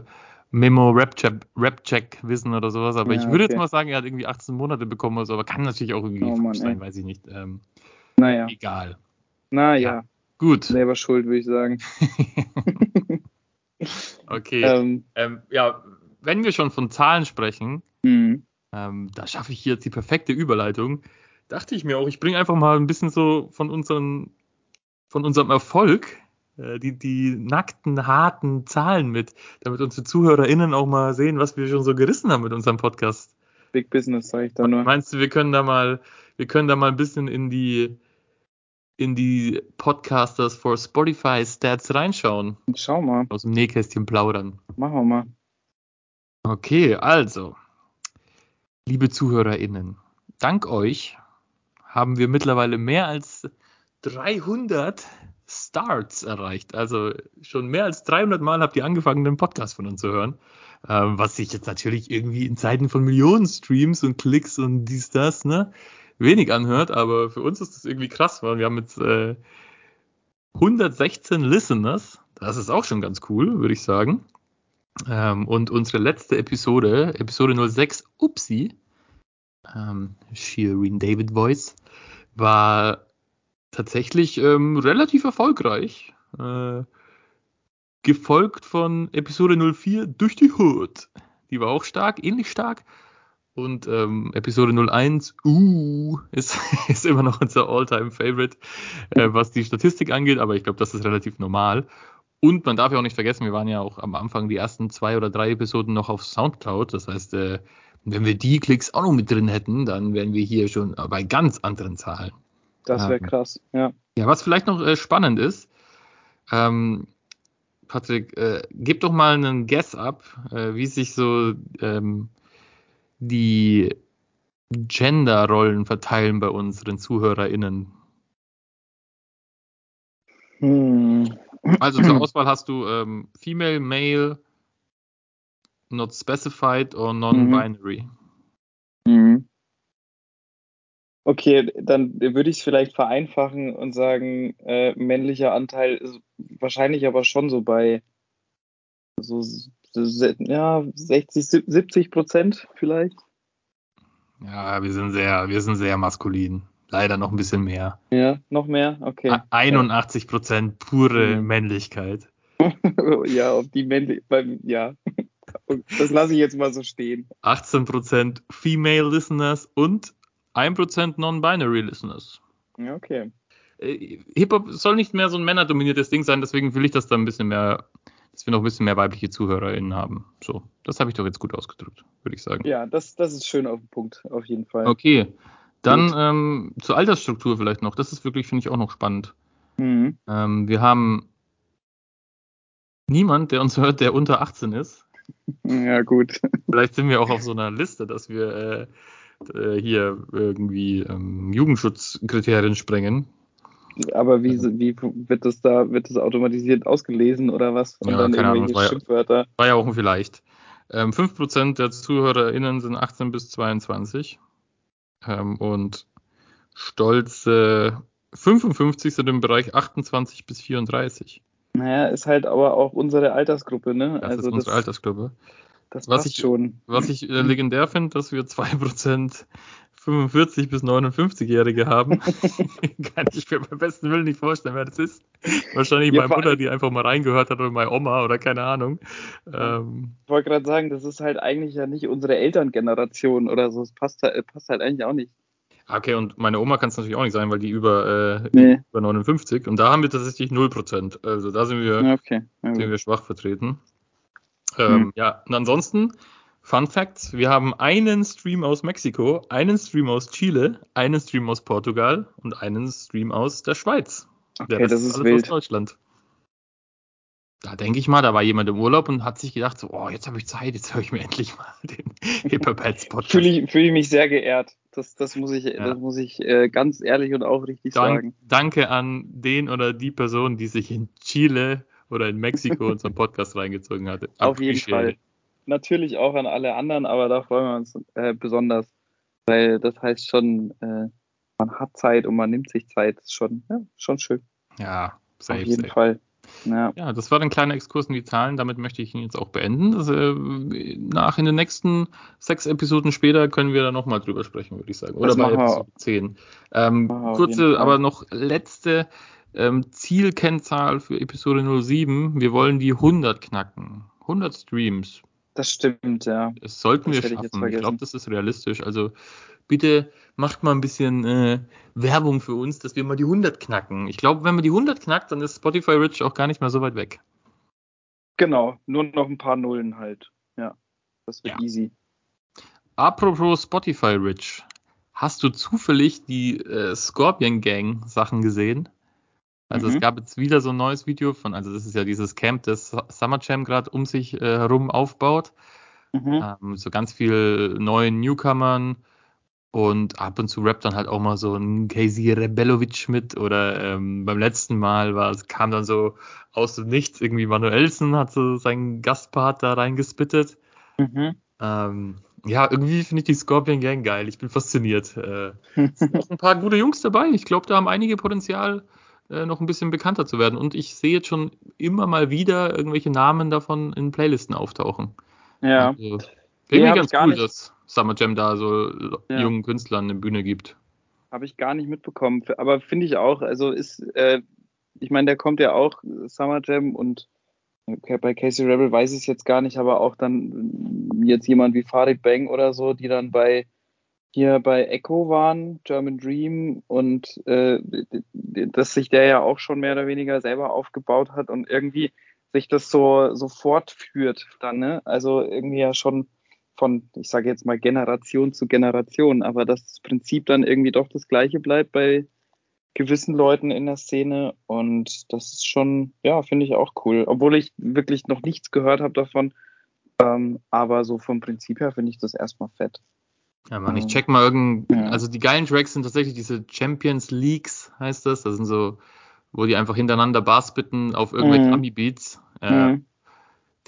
Memo-Rap-Check Rap Wissen oder sowas, aber Ja, ich würde okay. jetzt mal sagen, er hat irgendwie 18 Monate bekommen oder so, aber kann natürlich auch irgendwie Oh Mann, sein, ey. weiß ich nicht. Ähm, Naja, egal. naja. Gut. Selber schuld, würde ich sagen. okay. Ähm, Ähm, ja, wenn wir schon von Zahlen sprechen, hm. Ähm, da schaffe ich hier jetzt die perfekte Überleitung. Dachte ich mir auch, ich bringe einfach mal ein bisschen so von, unseren, von unserem Erfolg äh, die, die nackten, harten Zahlen mit, damit unsere ZuhörerInnen auch mal sehen, was wir schon so gerissen haben mit unserem Podcast. Big Business, sage ich da nur. Meinst du, wir können da mal, wir können da mal ein bisschen in die, in die Podcasters for Spotify Stats reinschauen, Schau mal, aus dem Nähkästchen plaudern. machen wir mal. Okay, also, liebe ZuhörerInnen, dank euch haben wir mittlerweile mehr als 300 Starts erreicht. Also schon mehr als 300 Mal habt ihr angefangen, den Podcast von uns zu hören. Ähm, was sich jetzt natürlich irgendwie in Zeiten von Millionen Streams und Klicks und dies, das, ne, wenig anhört. Aber für uns ist das irgendwie krass, weil wir haben jetzt äh, 116 Listeners. Das ist auch schon ganz cool, würde ich sagen. Ähm, und unsere letzte Episode, Episode 06, Upsi, ähm, Shireen David Voice, war tatsächlich ähm, relativ erfolgreich. Äh, gefolgt von Episode 04 durch die Hood. Die war auch stark, ähnlich stark. Und ähm, Episode 01, uh, ist, ist immer noch unser All-Time-Favorite, äh, was die Statistik angeht, aber ich glaube, das ist relativ normal. Und man darf ja auch nicht vergessen, wir waren ja auch am Anfang die ersten zwei oder drei Episoden noch auf Soundcloud. Das heißt, äh, wenn wir die Klicks auch noch mit drin hätten, dann wären wir hier schon bei ganz anderen Zahlen. Das wäre Ähm, krass, ja. Ja, was vielleicht noch äh, spannend ist, ähm, Patrick, äh, gib doch mal einen Guess ab, äh, wie sich so ähm, die Gender-Rollen verteilen bei unseren ZuhörerInnen. Hm. Also zur Auswahl hast du ähm, Female, Male, Not Specified or Non-Binary. Mhm. Okay, dann würde ich es vielleicht vereinfachen und sagen, äh, männlicher Anteil ist wahrscheinlich aber schon so bei so, ja, 60, 70 Prozent vielleicht. Ja, wir sind sehr, wir sind sehr maskulin. Leider noch ein bisschen mehr. Ja, noch mehr? Okay. A- 81 Prozent pure Mhm. Männlichkeit. Ja, ob die männlich, beim, Das lasse ich jetzt mal so stehen. 18% Female Listeners und 1% Non-Binary Listeners. Ja, okay. Äh, Hip-Hop soll nicht mehr so ein männerdominiertes Ding sein, deswegen will ich, dass da ein bisschen mehr, dass wir noch ein bisschen mehr weibliche ZuhörerInnen haben. So, das habe ich doch jetzt gut ausgedrückt, würde ich sagen. Ja, das, das ist schön auf den Punkt, auf jeden Fall. Okay, dann ähm, zur Altersstruktur vielleicht noch. Das ist wirklich, finde ich, auch noch spannend. Mhm. Ähm, wir haben niemand, der uns hört, der unter 18 ist. Ja, gut. Vielleicht sind wir auch auf so einer Liste, dass wir äh, äh, hier irgendwie ähm, Jugendschutzkriterien sprengen. Aber wie, wie wird das da, wird das automatisiert ausgelesen oder was? Und Ja, dann keine Ahnung, irgendwelche das war ja- Schimpfwörter. War ja auch ein vielleicht. Ähm, 5% der ZuhörerInnen sind 18 bis 22. Ähm, und stolze 55 sind im Bereich 28 bis 34. Naja, ist halt aber auch unsere Altersgruppe, ne? Das also ist unsere das, Altersgruppe. das Was ich- schon. Was ich äh, legendär finde, dass wir 2% 45 bis 59-Jährige haben. Kann ich mir beim besten Willen nicht vorstellen, wer das ist. Wahrscheinlich Ja, meine Mutter, die einfach mal reingehört hat oder meine Oma oder keine Ahnung. Ähm, Ich wollte gerade sagen, das ist halt eigentlich ja nicht unsere Elterngeneration oder so. Es passt, halt- passt halt eigentlich auch nicht. Okay, und meine Oma kann es natürlich auch nicht sein, weil die über, äh, Nee. über 59 und da haben wir tatsächlich 0%. Also da sind wir, okay. Sind wir schwach vertreten. Ähm, Hm. Ja, und ansonsten, Fun Facts, wir haben einen Stream aus Mexiko, einen Stream aus Chile, einen Stream aus Portugal und einen Stream aus der Schweiz. Der Okay, Rest das ist alles wild. aus Deutschland. Da denke ich mal, da war jemand im Urlaub und hat sich gedacht, so, oh, jetzt habe ich Zeit, jetzt höre ich mir endlich mal den Hipperpads Podcast. Fühle ich, fühl ich mich sehr geehrt. Das, das muss ich, Ja. das muss ich äh, ganz ehrlich und aufrichtig Dank, sagen. danke an den oder die Person, die sich in Chile oder in Mexiko unseren Podcast reingezogen hatte. Auf jeden Fall. Natürlich auch an alle anderen, aber da freuen wir uns äh, besonders. Weil das heißt schon, äh, man hat Zeit und man nimmt sich Zeit. Ist schon, ja, schon schön. Ja, safe, Auf jeden safe. Fall. Ja. Ja, das war ein kleiner Exkurs in die Zahlen. Damit möchte ich ihn jetzt auch beenden. Äh, nach in den nächsten sechs Episoden später können wir da nochmal drüber sprechen, würde ich sagen. Oder Das bei wir. Episode 10. Ähm, kurze, aber noch letzte Ähm, Zielkennzahl für Episode 07. Wir wollen die 100 knacken. 100 Streams. Das stimmt, ja. Das sollten Das wir hätte ich schaffen. Ich, glaube, das ist realistisch. Also bitte macht mal ein bisschen äh, Werbung für uns, dass wir mal die 100 knacken. Ich glaube, wenn man die 100 knackt, dann ist Spotify Rich auch gar nicht mehr so weit weg. Genau, nur noch ein paar Nullen halt. Ja, das wird Ja. easy. Apropos Spotify Rich. Hast du zufällig die äh, Scorpion Gang Sachen gesehen? Also Mhm. es gab jetzt wieder so ein neues Video von, also das ist ja dieses Camp, das Summer Jam gerade um sich äh, herum aufbaut. Mhm. Ähm, so ganz viel neuen Newcomern und ab und zu rappt dann halt auch mal so ein Casey Rebellovic mit oder ähm, beim letzten Mal war es kam dann so aus dem Nichts irgendwie Manuelsen hat so seinen Gastpart da reingespittet. Mhm. Ähm, ja, irgendwie finde ich die Scorpion Gang geil. Ich bin fasziniert. Äh, es sind auch ein paar gute Jungs dabei. Ich glaube, da haben einige Potenzial, äh, noch ein bisschen bekannter zu werden. Und ich sehe jetzt schon immer mal wieder irgendwelche Namen davon in Playlisten auftauchen. Ja, Also, irgendwie ganz ich gar cool, nicht. dass Summer Jam da so Ja. jungen Künstlern eine Bühne gibt. habe ich gar nicht mitbekommen. Aber finde ich auch, also ist, äh, ich meine, der kommt ja auch Summer Jam und bei Casey Rebel weiß ich es jetzt gar nicht, aber auch dann äh, jetzt jemand wie Farid Bang oder so, die dann bei hier bei Echo waren, German Dream und äh, dass sich der ja auch schon mehr oder weniger selber aufgebaut hat und irgendwie sich das so, so fortführt dann, ne? Also irgendwie ja schon von, ich sage jetzt mal Generation zu Generation, aber dass das Prinzip dann irgendwie doch das gleiche bleibt bei gewissen Leuten in der Szene und das ist schon, ja, finde ich auch cool, obwohl ich wirklich noch nichts gehört habe davon, ähm, aber so vom Prinzip her finde ich das erstmal fett. Ja, Mann, ich check mal irgend, ja. also die geilen Tracks sind tatsächlich diese Champions Leagues, heißt das. Das sind so, wo die einfach hintereinander Bars bitten auf irgendwelche Mhm. Ami-Beats. Äh, Mhm.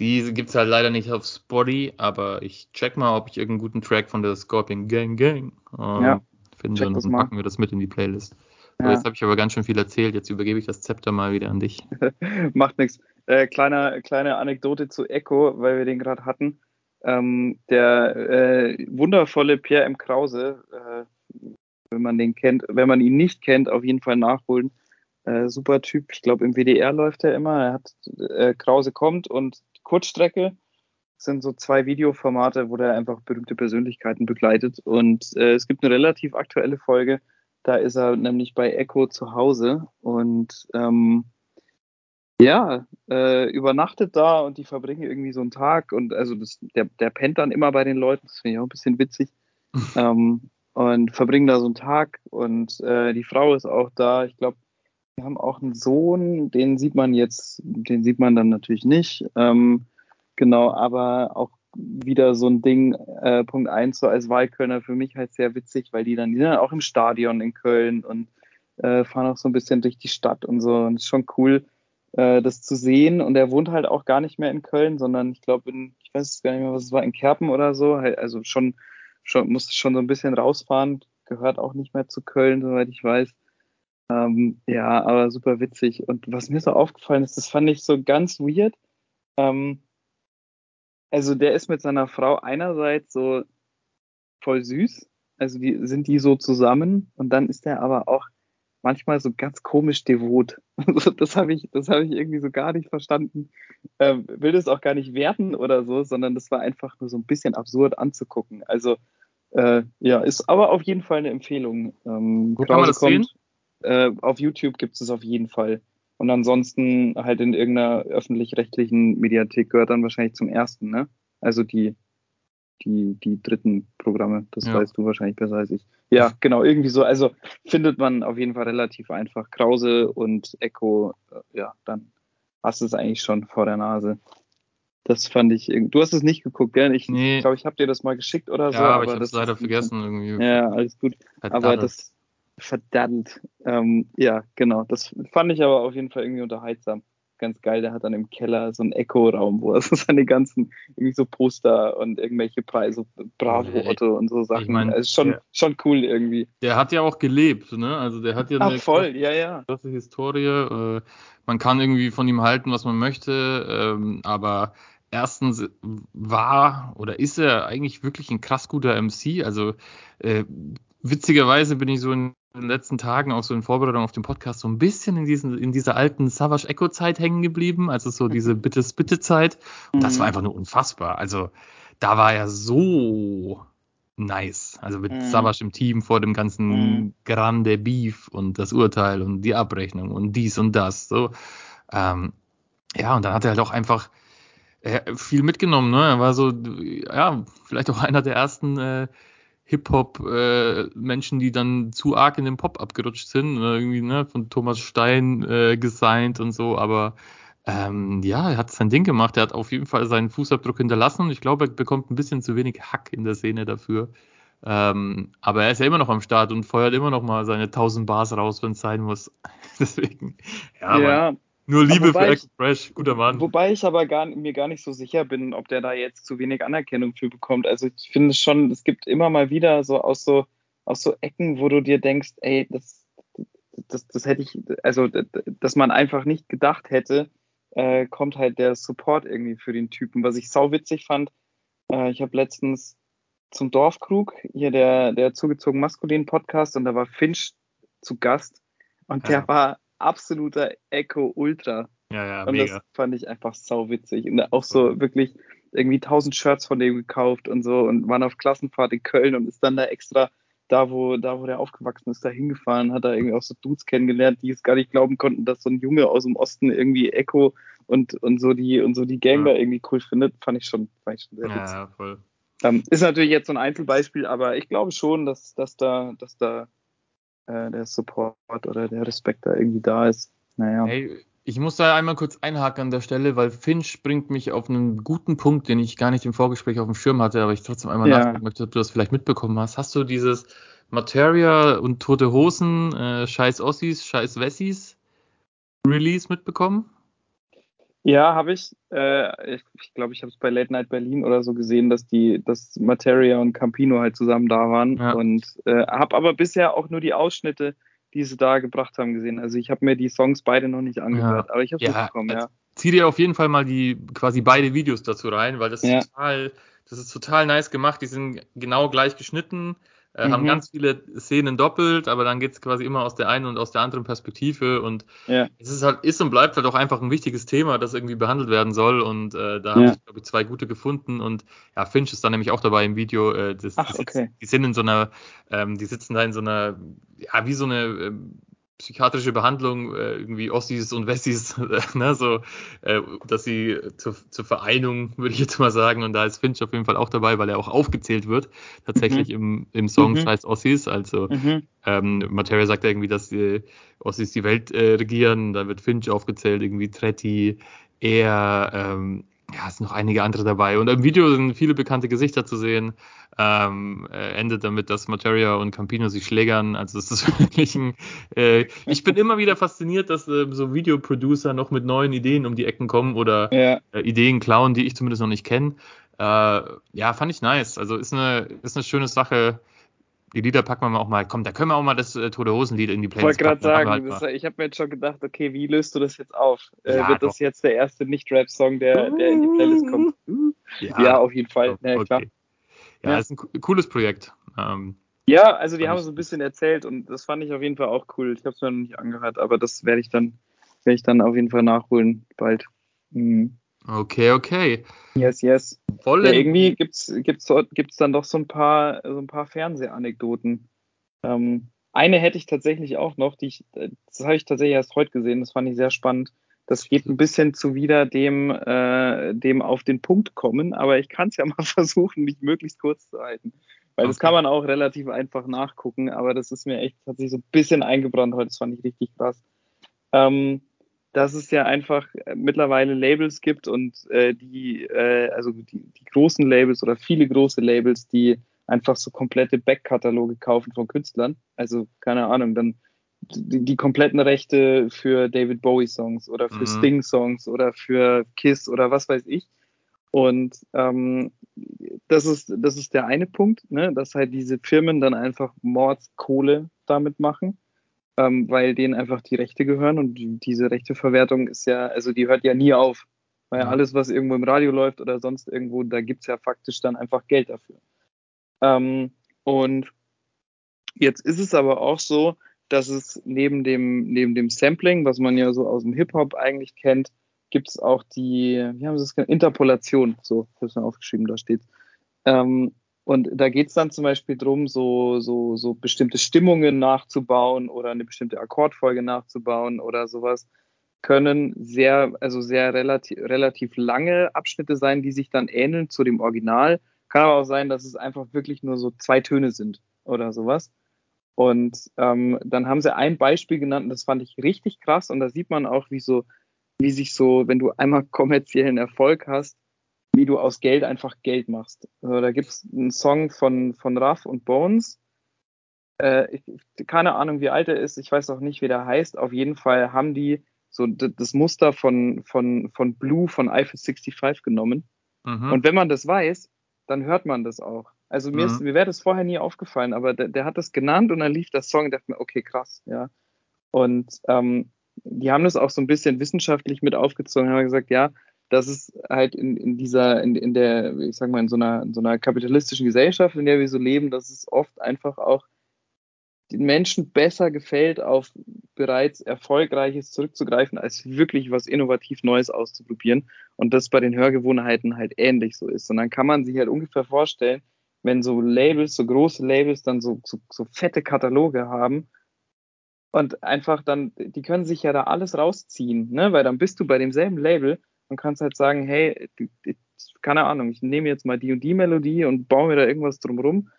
Die gibt's halt leider nicht auf Spotify, aber ich check mal, ob ich irgendeinen guten Track von der Scorpion Gang Gang äh, Ja, finde und dann packen wir das mit in die Playlist. So, Ja. jetzt habe ich aber ganz schön viel erzählt, jetzt übergebe ich das Zepter mal wieder an dich. Macht nichts. Äh, kleiner, kleine Anekdote zu Echo, weil wir den gerade hatten. Ähm, der äh, wundervolle Pierre M. Krause, äh, wenn man den kennt, wenn man ihn nicht kennt, auf jeden Fall nachholen. Äh, super Typ. Ich glaube, im WDR läuft er immer. Er hat äh, Krause kommt und Kurzstrecke sind so zwei Videoformate, wo der einfach berühmte Persönlichkeiten begleitet. Und äh, es gibt eine relativ aktuelle Folge. Da ist er nämlich bei Echo zu Hause und ähm, ja, äh, übernachtet da und die verbringen irgendwie so einen Tag und also das, der, der pennt dann immer bei den Leuten, das finde ich auch ein bisschen witzig. ähm, und verbringen da so einen Tag und äh, die Frau ist auch da. Ich glaube, wir haben auch einen Sohn, den sieht man jetzt, den sieht man dann natürlich nicht. Ähm, genau, aber auch wieder so ein Ding, äh, Punkt eins so als Wahlkölner für mich halt sehr witzig, weil die dann, die sind dann auch im Stadion in Köln und äh, fahren auch so ein bisschen durch die Stadt und so. Und es ist schon cool, äh, das zu sehen. Und er wohnt halt auch gar nicht mehr in Köln, sondern ich glaube ich weiß gar nicht mehr, was es war, in Kerpen oder so. Halt, Also schon, schon, musste schon so ein bisschen rausfahren, gehört auch nicht mehr zu Köln, soweit ich weiß. Ähm, ja, aber super witzig. Und was mir so aufgefallen ist, das fand ich so ganz weird. Ähm, also der ist mit seiner Frau einerseits so voll süß, also die sind die so zusammen und dann ist er aber auch manchmal so ganz komisch devot. Also das habe ich, das habe ich irgendwie so gar nicht verstanden. Ähm, will das auch gar nicht werten oder so, sondern das war einfach nur so ein bisschen absurd anzugucken. Also äh, ja, ist aber auf jeden Fall eine Empfehlung. Ähm, Wo kann man das sehen? Äh, auf YouTube gibt es es auf jeden Fall. Und ansonsten halt in irgendeiner öffentlich-rechtlichen Mediathek gehört dann wahrscheinlich zum ersten, ne? Also die, die, die dritten Programme, das Ja. weißt du wahrscheinlich besser als ich. Ja, genau, irgendwie so. Also findet man auf jeden Fall relativ einfach. Krause und Echo, äh, ja, dann hast du es eigentlich schon vor der Nase. Das fand ich, irg- du hast es nicht geguckt, gell? Ich Nee. glaube, ich habe dir das mal geschickt oder so. Ja, aber ich habe es leider vergessen irgendwie. Ja, alles gut. Aber Verdaddelt. das verdammt. Ähm, ja, genau. Das fand ich aber auf jeden Fall irgendwie unterhaltsam. Ganz geil. Der hat dann im Keller so einen Echo-Raum, wo er so seine ganzen irgendwie so Poster und irgendwelche Preise, Bravo Otto und so Sachen. mein, also schon, der- schon cool irgendwie. Der hat ja auch gelebt, ne? Also der hat ja Ach eine voll, ja, ja. krasse Historie. Äh, man kann irgendwie von ihm halten, was man möchte, ähm, aber erstens war oder ist er eigentlich wirklich ein krass guter MC. Also äh, witzigerweise bin ich so in in den letzten Tagen auch so in Vorbereitung auf den Podcast so ein bisschen in diesen, in dieser alten Savage Echo Zeit hängen geblieben, also so diese Bittes Bitte Zeit. Und das war Mhm. einfach nur unfassbar. Also da war er so nice. Also mit Mhm. Savage im Team vor dem ganzen Mhm. Grande Beef und das Urteil und die Abrechnung und dies und das. So. Ähm, ja, und dann hat er halt auch einfach äh, viel mitgenommen. Ne? Er war so, ja, vielleicht auch einer der ersten äh, Hip-Hop-Menschen, die dann zu arg in den Pop abgerutscht sind. Oder irgendwie, ne, von Thomas Stein äh, gesigned und so, aber ähm, ja, er hat sein Ding gemacht. Er hat auf jeden Fall seinen Fußabdruck hinterlassen und ich glaube, er bekommt ein bisschen zu wenig Hack in der Szene dafür. Ähm, aber er ist ja immer noch am Start und feuert immer noch mal seine 1000 Bars raus, wenn es sein muss. Deswegen, ja, Ja, Mann. Nur Liebe für Echo Fresh, guter Mann. Wobei ich aber gar, mir gar nicht so sicher bin, ob der da jetzt zu wenig Anerkennung für bekommt. Also ich finde schon, es gibt immer mal wieder so aus so aus so Ecken, wo du dir denkst, ey, das, das, das hätte ich, also dass man einfach nicht gedacht hätte, äh, kommt halt der Support irgendwie für den Typen. Was ich sau witzig fand, äh, ich habe letztens zum Dorfkrug, hier der, der zugezogen maskulinen Podcast, und da war Finch zu Gast und der Ja. war absoluter Echo Ultra. Ja, ja, Und mega. das fand ich einfach sau witzig. Und auch so wirklich irgendwie tausend Shirts von dem gekauft und so und waren auf Klassenfahrt in Köln und ist dann da extra da, wo, da, wo der aufgewachsen ist, da hingefahren, hat er irgendwie auch so Dudes kennengelernt, die es gar nicht glauben konnten, dass so ein Junge aus dem Osten irgendwie Echo und, und so die, und so die Gang Ja. da irgendwie cool findet. Fand ich schon, fand ich schon sehr witzig. ja, voll. Ähm, ist natürlich jetzt so ein Einzelbeispiel, aber ich glaube schon, dass, dass da, dass da äh, der Support oder der Respekt da irgendwie da ist. Naja. Hey, ich muss da einmal kurz einhaken an der Stelle, weil Finch bringt mich auf einen guten Punkt, den ich gar nicht im Vorgespräch auf dem Schirm hatte, aber ich trotzdem einmal Ja. nachfragen möchte, ob du das vielleicht mitbekommen hast. Hast du dieses Materia und Tote Hosen, äh, Scheiß Ossis, Scheiß Wessis Release mitbekommen? Ja, habe ich. Äh, ich ich glaube, ich habe es bei Late Night Berlin oder so gesehen, dass die, dass Materia und Campino halt zusammen da waren. Ja. Und äh, habe aber bisher auch nur die Ausschnitte, die sie da gebracht haben, gesehen. Also ich habe mir die Songs beide noch nicht angehört, aber ich habe es Ja, mitbekommen, ja. zieh dir auf jeden Fall mal die quasi beide Videos dazu rein, weil das Ja. ist total, das ist total nice gemacht. Die sind genau gleich geschnitten, äh, haben Mhm. ganz viele Szenen doppelt, aber dann geht's quasi immer aus der einen und aus der anderen Perspektive und Ja. es ist halt, ist und bleibt halt auch einfach ein wichtiges Thema, das irgendwie behandelt werden soll und äh, da Ja. haben sich, glaube ich, zwei gute gefunden und ja, Finch ist dann nämlich auch dabei im Video. Äh, das, Ach, die, sitzen, die sind in so einer, ähm, die sitzen da in so einer, ja, wie so eine ähm, psychiatrische Behandlung, äh, irgendwie Ossis und Wessis, ne, so, äh, dass sie zur, zur Vereinigung, würde ich jetzt mal sagen, und da ist Finch auf jeden Fall auch dabei, weil er auch aufgezählt wird, tatsächlich im, im Song Mhm. Scheiß Ossis, also Mhm. ähm, Materia sagt irgendwie, dass die Ossis die Welt äh, regieren. Da wird Finch aufgezählt, irgendwie Tretti, er, ähm, ja, es sind noch einige andere dabei. Und im Video sind viele bekannte Gesichter zu sehen. Ähm, äh, endet damit, dass Materia und Campino sich schlägern. Also es ist wirklich ein. Äh, ich bin immer wieder fasziniert, dass äh, so Videoproducer noch mit neuen Ideen um die Ecken kommen oder Ja. äh, Ideen klauen, die ich zumindest noch nicht kenne. Äh, ja, fand ich nice. Also ist eine, ist eine schöne Sache. Die Lieder packen wir mal auch mal. Komm, da können wir auch mal das äh, Tote Hosen-Lied in die Ich wollte Playlist gerade packen. Dann haben sagen, wir das, halt mal- ich habe mir jetzt schon gedacht, okay, wie löst du das jetzt auf? Äh, Ja, wird das doch. jetzt der erste Nicht-Rap-Song, der, der in die Playlist kommt? Ja, auf jeden Fall. Ja, okay. klar. Ja, Ja. ist ein co- cooles Projekt. Ähm, Ja, also die haben ich so ein bisschen erzählt und das fand ich auf jeden Fall auch cool. Ich habe es mir noch nicht angehört, aber das werde ich dann, werde ich dann auf jeden Fall nachholen bald. Mhm. Okay, okay. Yes, yes. Voll Ja, irgendwie gibt's gibt's gibt's dann doch so ein paar so ein paar Fernsehanekdoten. Ähm, eine hätte ich tatsächlich auch noch, die ich, das habe ich tatsächlich erst heute gesehen. Das fand ich sehr spannend. Das geht ein bisschen zuwider dem äh, dem auf den Punkt kommen, aber ich kann es ja mal versuchen, mich möglichst kurz zu halten, weil das Okay. kann man auch relativ einfach nachgucken. Aber das ist mir echt hat sich so ein bisschen eingebrannt heute. Das fand ich richtig krass. Ähm, dass es ja einfach äh, mittlerweile Labels gibt und äh, die, äh, also die, die großen Labels oder viele große Labels, die einfach so komplette Backkataloge kaufen von Künstlern. Also, keine Ahnung, dann die, die kompletten Rechte für David Bowie Songs oder für Mhm. Sting Songs oder für Kiss oder was weiß ich. Und ähm, das ist, das ist der eine Punkt, ne, dass halt diese Firmen dann einfach Mordskohle damit machen ähm, weil denen einfach die Rechte gehören und die, diese Rechteverwertung ist ja, also die hört ja nie auf. Weil alles, was irgendwo im Radio läuft oder sonst irgendwo, da gibt's ja faktisch dann einfach Geld dafür. Ähm, und Jetzt ist es aber auch so, dass es neben dem, neben dem Sampling, was man ja so aus dem Hip-Hop eigentlich kennt, gibt es auch die, wie haben sie es genannt? Interpolation, so, ich habe es mal aufgeschrieben, da steht. Ähm, und da geht es dann zum Beispiel drum, so, so, so bestimmte Stimmungen nachzubauen oder eine bestimmte Akkordfolge nachzubauen oder sowas können sehr, also sehr relativ, relativ lange Abschnitte sein, die sich dann ähneln zu dem Original. Kann aber auch sein, dass es einfach wirklich nur so zwei Töne sind oder sowas. Und ähm, dann haben sie ein Beispiel genannt und das fand ich richtig krass. Und da sieht man auch, wie so, wie sich so, wenn du einmal kommerziellen Erfolg hast, wie du aus Geld einfach Geld machst. Also da gibt es einen Song von, von Raff und Bones. Äh, ich, keine Ahnung, wie alt er ist. Ich weiß auch nicht, wie der heißt. Auf jeden Fall haben die so das Muster von, von, von Blue von Eiffel 65 genommen. Mhm. Und wenn man das weiß, dann hört man das auch. Also mir, mhm. mir wäre das vorher nie aufgefallen, aber der, der, hat das genannt und dann lief das Song und dachte mir, okay, krass, ja. Und ähm, die haben das auch so ein bisschen wissenschaftlich mit aufgezogen, haben gesagt, ja, das ist halt in, in dieser, in, in der, ich sag mal, in so einer, in so einer kapitalistischen Gesellschaft, in der wir so leben, dass es oft einfach auch den Menschen besser gefällt, auf bereits Erfolgreiches zurückzugreifen, als wirklich was innovativ Neues auszuprobieren. Und das bei den Hörgewohnheiten halt ähnlich so ist. Und dann kann man sich halt ungefähr vorstellen, wenn so Labels, so große Labels dann so, so, so fette Kataloge haben und einfach dann, die können sich ja da alles rausziehen, ne? Weil dann bist du bei demselben Label und kannst halt sagen, hey, keine Ahnung, ich nehme jetzt mal die und die Melodie und baue mir da irgendwas drumrum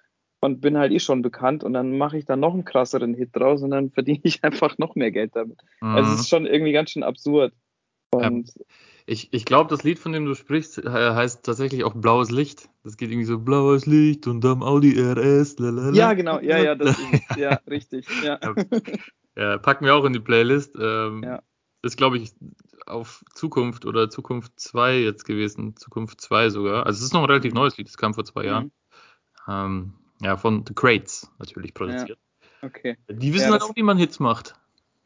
und bin halt eh schon bekannt und dann mache ich da noch einen krasseren Hit draus und dann verdiene ich einfach noch mehr Geld damit. Mhm. Also es ist schon irgendwie ganz schön absurd. Und ja. Ich, ich glaube, das Lied, von dem du sprichst, heißt tatsächlich auch Blaues Licht. Das geht irgendwie so Blaues Licht und am Audi RS. Lalala. Ja, genau, ja, ja, das ist, ja, richtig. Ja. ja. packen wir auch in die Playlist. Ähm, ja. Ist, glaube ich, auf Zukunft oder Zukunft 2 jetzt gewesen. Zukunft 2 sogar. Also es ist noch ein relativ neues Lied, das kam vor zwei Jahren. Mhm. Ähm, ja, von The Crates natürlich produziert. Ja, okay. Die wissen ja, halt auch, wie man Hits macht.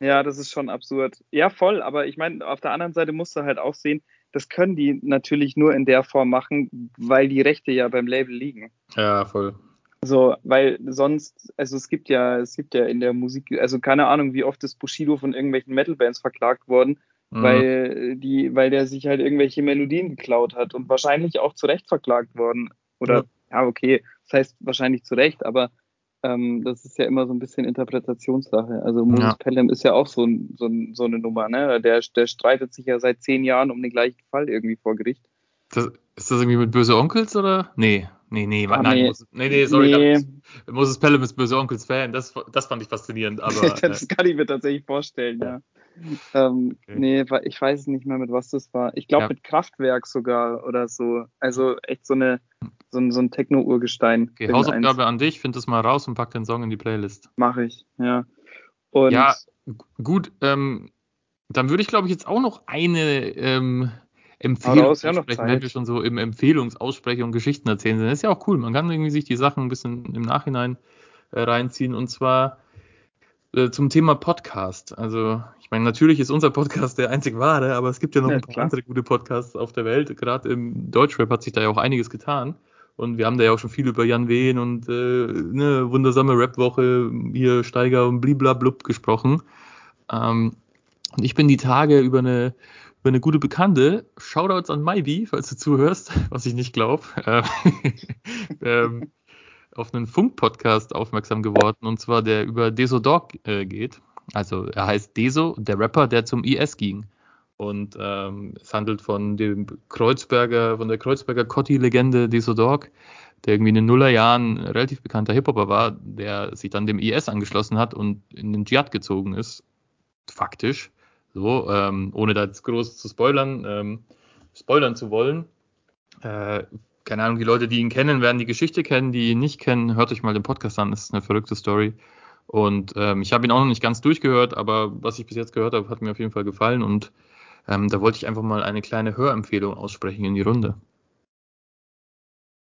Ja, das ist schon absurd. Ja, voll, aber ich meine, auf der anderen Seite musst du halt auch sehen, das können die natürlich nur in der Form machen, weil die Rechte ja beim Label liegen. Ja, voll. So, weil sonst, also es gibt ja, es gibt ja in der Musik, also keine Ahnung, wie oft ist Bushido von irgendwelchen Metal-Bands verklagt worden, mhm. weil die, weil der sich halt irgendwelche Melodien geklaut hat und wahrscheinlich auch zu Recht verklagt worden. Oder ja, ja okay, das heißt wahrscheinlich zu Recht, aber ähm, das ist ja immer so ein bisschen Interpretationssache. Also Moses ja. Pelham ist ja auch so, ein, so, ein, so, eine Nummer, ne? Der, der streitet sich ja seit zehn Jahren um den gleichen Fall irgendwie vor Gericht. Das, ist das irgendwie mit böse Onkels oder? Nee, nee, nee, ah, nein, nee. Nee, nee, sorry. Nee. Moses Pelham ist böse Onkels Fan, das, das fand ich faszinierend, aber. das äh, kann ich mir tatsächlich vorstellen, ja. Ähm, okay. Nee, ich weiß nicht mehr, mit was das war. Ich glaube ja. mit Kraftwerk sogar oder so. Also echt so eine so ein, so ein Techno-Urgestein. Okay, Hausaufgabe an dich, find das mal raus und pack den Song in die Playlist. Mache ich, ja. Und ja, gut, ähm, dann würde ich, glaube ich, jetzt auch noch eine ähm, Empfehlung raus, ja, wenn wir schon so im Empfehlungsaussprechen und Geschichten erzählen sind. Das ist ja auch cool. Man kann irgendwie sich die Sachen ein bisschen im Nachhinein äh, reinziehen. Und zwar äh, zum Thema Podcast. Also, ich meine, natürlich ist unser Podcast der einzig wahre, aber es gibt ja noch ja, ein paar klar. andere gute Podcasts auf der Welt. Gerade im Deutschrap hat sich da ja auch einiges getan. Und wir haben da ja auch schon viel über Jan Wehn und äh, eine wundersame Rap-Woche, hier Steiger und bliblablub gesprochen. Ähm, und ich bin die Tage über eine, über eine gute Bekannte, Shoutouts an Maybe, falls du zuhörst, was ich nicht glaube, äh, ähm, auf einen Funk-Podcast aufmerksam geworden, und zwar der über Deso Dog äh, geht. Also er heißt Deso, der Rapper, der zum IS ging. Und ähm, es handelt von dem Kreuzberger, von der Kreuzberger Cotti-Legende Deso Dog, der irgendwie in den Nullerjahren relativ bekannter Hip-Hopper war, der sich dann dem IS angeschlossen hat und in den Dschihad gezogen ist. Faktisch. So, ähm, ohne da jetzt groß zu spoilern, ähm, spoilern zu wollen. Äh, keine Ahnung, die Leute, die ihn kennen, werden die Geschichte kennen, die ihn nicht kennen, hört euch mal den Podcast an, das ist eine verrückte Story. Und ähm, ich habe ihn auch noch nicht ganz durchgehört, aber was ich bis jetzt gehört habe, hat mir auf jeden Fall gefallen und ähm, da wollte ich einfach mal eine kleine Hörempfehlung aussprechen in die Runde.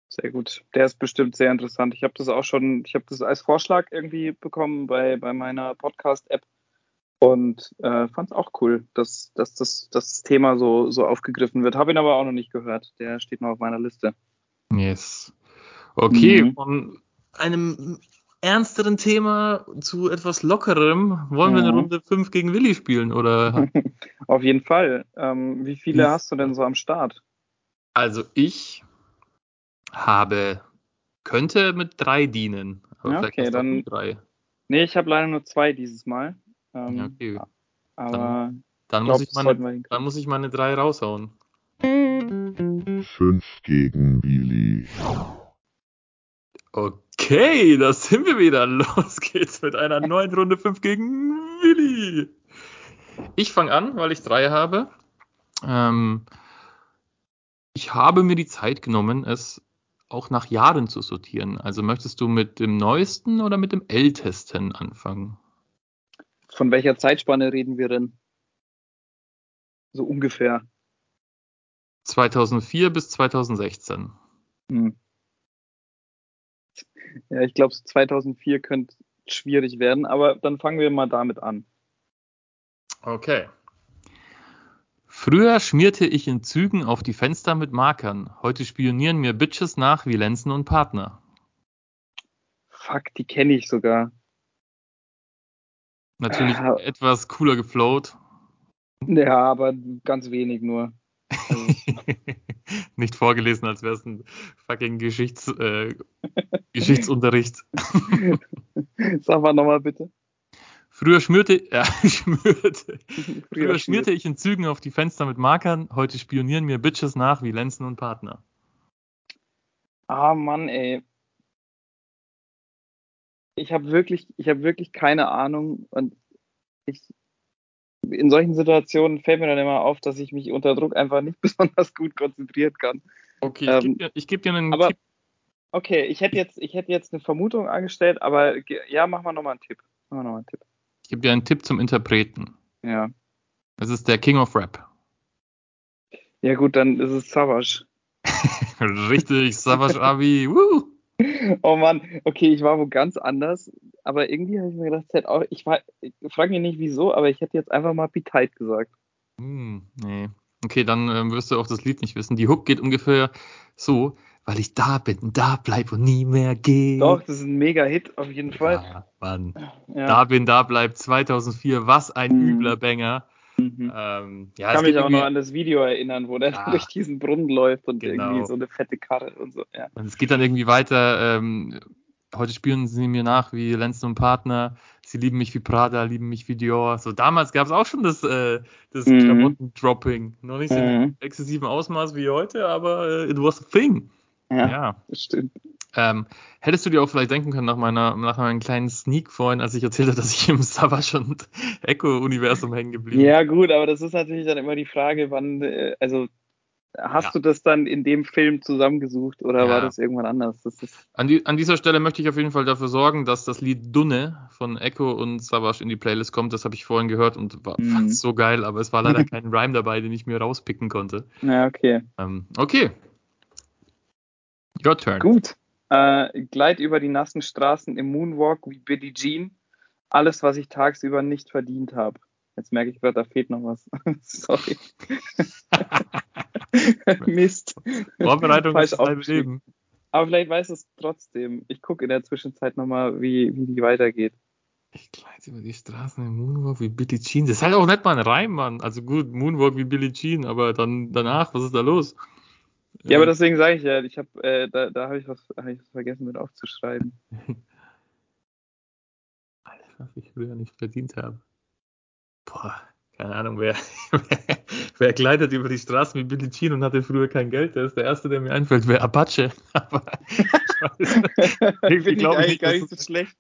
Sehr gut. Der ist bestimmt sehr interessant. Ich habe das auch schon, ich habe das als Vorschlag irgendwie bekommen bei, bei meiner Podcast-App und äh, fand es auch cool, dass, dass, dass, das Thema so, so aufgegriffen wird. Habe ihn aber auch noch nicht gehört. Der steht noch auf meiner Liste. Yes. Okay, mhm. von einem ernsteren Thema zu etwas lockerem. Wollen wir eine. Runde 5 gegen Willi spielen? Oder? Auf jeden Fall. Ähm, wie viele hast du denn so am Start? Also ich habe, könnte mit drei dienen. Aber Ja, okay, dann- drei. Nee, ich habe leider nur zwei dieses Mal. Ähm, Ja, okay. Aber Dann muss, ich das sollten meine, dann muss ich meine drei raushauen. 5 gegen Willi. Okay, da sind wir wieder. Los geht's mit einer neuen Runde 5 gegen Willi. Ich fange an, weil ich drei habe. Ähm, ich habe mir die Zeit genommen, es auch nach Jahren zu sortieren. Also möchtest du mit dem neuesten oder mit dem ältesten anfangen? Von welcher Zeitspanne reden wir denn? So ungefähr. 2004 bis 2016. Hm. Ja, ich glaube, 2004 könnte schwierig werden, aber dann fangen wir mal damit an. Okay. Früher schmierte ich in Zügen auf die Fenster mit Markern. Heute spionieren mir Bitches nach wie Lenzen und Partner. Fuck, die kenne ich sogar. Natürlich Ah. etwas cooler geflowt. Ja, aber ganz wenig nur. Also, Nicht vorgelesen, als wäre es ein fucking Geschichts, äh, Geschichtsunterricht. sag mal nochmal bitte. Früher schmürte, ja, schmürte. Früher Früher schmierte ich in Zügen auf die Fenster mit Markern. Heute spionieren mir Bitches nach wie Lenzen und Partner. Ah, Mann, ey. Ich habe wirklich, ich habe wirklich keine Ahnung und ich, in solchen Situationen fällt mir dann immer auf, dass ich mich unter Druck einfach nicht besonders gut konzentrieren kann. Okay, ich Ähm, gebe dir, ich geb dir einen aber- Tipp. Okay, ich hätte jetzt, ich hätte jetzt eine Vermutung angestellt, aber ja, mach mal nochmal einen Tipp. Mach mal nochmal einen Tipp. Ich gebe dir einen Tipp zum Interpreten. Ja. Es ist der King of Rap. Ja, gut, dann ist es Savage. Richtig, Savage Abi. Woo. Oh Mann, okay, ich war wo ganz anders, aber irgendwie habe ich mir gedacht, hätte auch, ich war, ich frage mich nicht wieso, aber ich hätte jetzt einfach mal Petite gesagt. Hm, nee. Okay, dann ähm, wirst du auch das Lied nicht wissen. Die Hook geht ungefähr so, weil ich da bin, da bleib und nie mehr gehe. Doch, das ist ein Mega-Hit auf jeden Fall. Ja, Mann. Ja. Da bin, da bleib 2004. Was ein Mhm. übler Banger. Mhm. Ähm, ja, Ich kann mich auch noch an das Video erinnern, wo der Ja. durch diesen Brunnen läuft und Genau. irgendwie so eine fette Karre und so. Ja. Und es geht dann irgendwie weiter. Ähm, heute spüren sie mir nach wie Lenzen und Partner. Sie lieben mich wie Prada, lieben mich wie Dior. So damals gab es auch schon das, äh, das Mhm. Klamotten-Dropping. Noch nicht so in Mhm. exzessiven Ausmaß wie heute, aber äh, it was a thing. Ja, Ja. das stimmt. Ähm, hättest du dir auch vielleicht denken können nach meiner nach meinem kleinen Sneak vorhin, als ich erzählte, dass ich im Savage und Echo-Universum hängen geblieben bin? Ja, gut, aber das ist natürlich dann immer die Frage, wann, äh, also hast Ja. du das dann in dem Film zusammengesucht oder Ja. war das irgendwann anders? Das An, die, an dieser Stelle möchte ich auf jeden Fall dafür sorgen, dass das Lied Dunne von Echo und Savage in die Playlist kommt. Das habe ich vorhin gehört und war, Mhm. fand's so geil, aber es war leider kein Rhyme dabei, den ich mir rauspicken konnte. ja, okay. Ähm, okay. Your turn. Gut. Äh, gleit über die nassen Straßen im Moonwalk wie Billie Jean. Alles, was ich tagsüber nicht verdient habe. Jetzt merke ich gerade, da fehlt noch was. Sorry. Mist. Vorbereitung Falsch ist aufgeschrieben. Leben. Aber vielleicht weiß es trotzdem. Ich gucke in der Zwischenzeit nochmal, wie, wie die weitergeht. Ich gleite über die Straßen im Moonwalk wie Billie Jean. Das ist halt auch nicht mal ein Reim, Mann. Also gut, Moonwalk wie Billie Jean, aber dann danach, was ist da los? Ja, aber Äh, deswegen sage ich ja, ich habe, äh, da, da habe ich, was, hab ich was vergessen mit aufzuschreiben. Alles, was ich früher nicht verdient habe. Boah, keine Ahnung, wer, wer, wer gleitet über die Straßen wie Billie Jean und hatte früher kein Geld. Der ist der Erste, der mir einfällt, wäre Apache. Aber ich weiß, irgendwie glaube ich nicht, gar dass nicht du, so schlecht.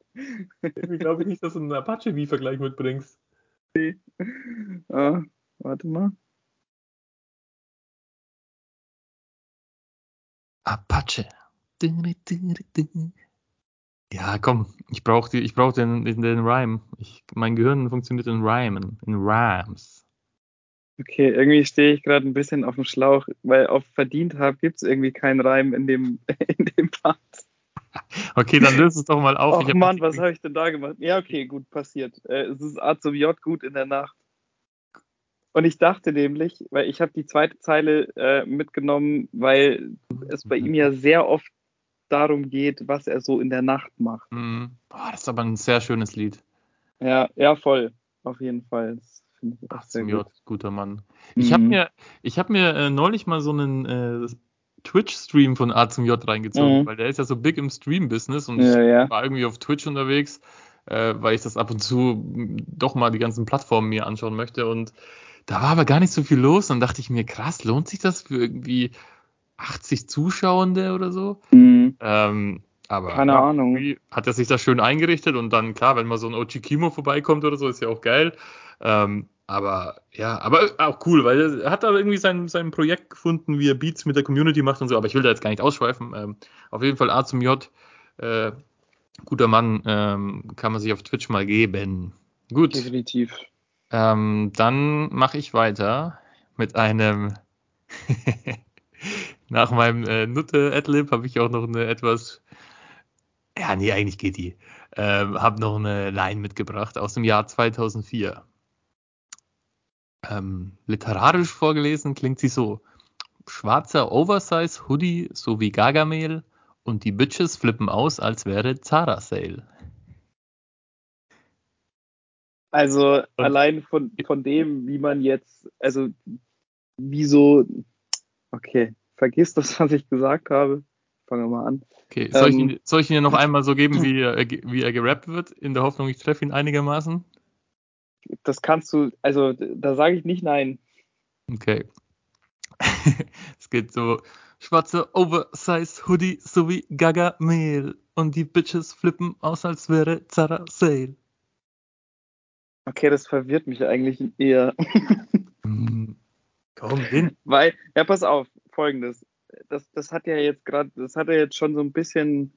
irgendwie glaube ich nicht, dass du einen Apache-Wie-Vergleich mitbringst. Ah, warte mal. Apache. Ja, komm, ich brauche ich brauch den, den, den Rhyme. Ich, mein Gehirn funktioniert in Rhymen, in Rhymes. Okay, irgendwie stehe ich gerade ein bisschen auf dem Schlauch, weil auf verdient habe gibt es irgendwie keinen Reim in dem, in dem Part. Okay, dann löse es doch mal auf. Hab Mann, was habe ich denn da gemacht? Ja, okay, gut, passiert. Äh, es ist A zum J gut in der Nacht. Und ich dachte nämlich, weil ich habe die zweite Zeile äh, mitgenommen, weil es bei ihm ja sehr oft darum geht, was er so in der Nacht macht. Mhm. Boah, das ist aber ein sehr schönes Lied. Ja, ja, voll. Auf jeden Fall. Ach, sehr zum gut. J, guter Mann. Ich habe Mhm. mir, ich hab mir äh, neulich mal so einen äh, Twitch-Stream von A zum J reingezogen, Mhm. weil der ist ja so big im Stream-Business und Ja, ja. war irgendwie auf Twitch unterwegs, äh, weil ich das ab und zu doch mal die ganzen Plattformen mir anschauen möchte und da war aber gar nicht so viel los. Dann dachte ich mir, krass, lohnt sich das für irgendwie 80 Zuschauende oder so? Mhm. Ähm, aber Keine ja, Ahnung. hat er sich da schön eingerichtet und dann, klar, wenn mal so ein Ochi Kimo vorbeikommt oder so, ist ja auch geil. Ähm, aber ja, aber auch cool, weil er hat da irgendwie sein, sein Projekt gefunden, wie er Beats mit der Community macht und so, aber ich will da jetzt gar nicht ausschweifen. Ähm, auf jeden Fall A zum J, äh, guter Mann, ähm, kann man sich auf Twitch mal geben. Gut, Definitiv. Ähm, dann mache ich weiter mit einem. Nach meinem äh, Nutte-Adlib habe ich auch noch eine etwas. Ja, nee, eigentlich geht die. Ähm, habe noch eine Line mitgebracht aus dem Jahr 2004. Ähm, literarisch vorgelesen klingt sie so: Schwarzer Oversize-Hoodie sowie Gargamel und die Bitches flippen aus, als wäre Zara Sale. Also allein von, von dem, wie man jetzt, also wieso, okay, vergiss das, was ich gesagt habe. Fangen wir mal an. Okay, soll, ich Ähm, ihn, soll ich ihn noch einmal so geben, wie er, wie er gerappt wird, in der Hoffnung, ich treffe ihn einigermaßen? Das kannst du, also da sage ich nicht nein. Okay. es geht so: Schwarze Oversize Hoodie sowie Gaga Mehl und die Bitches flippen aus, als wäre Zara Sale. Okay, das verwirrt mich eigentlich eher. Hm, Komm, hin. Weil, ja, pass auf, folgendes. Das, das hat ja jetzt gerade, das hat ja jetzt schon so ein bisschen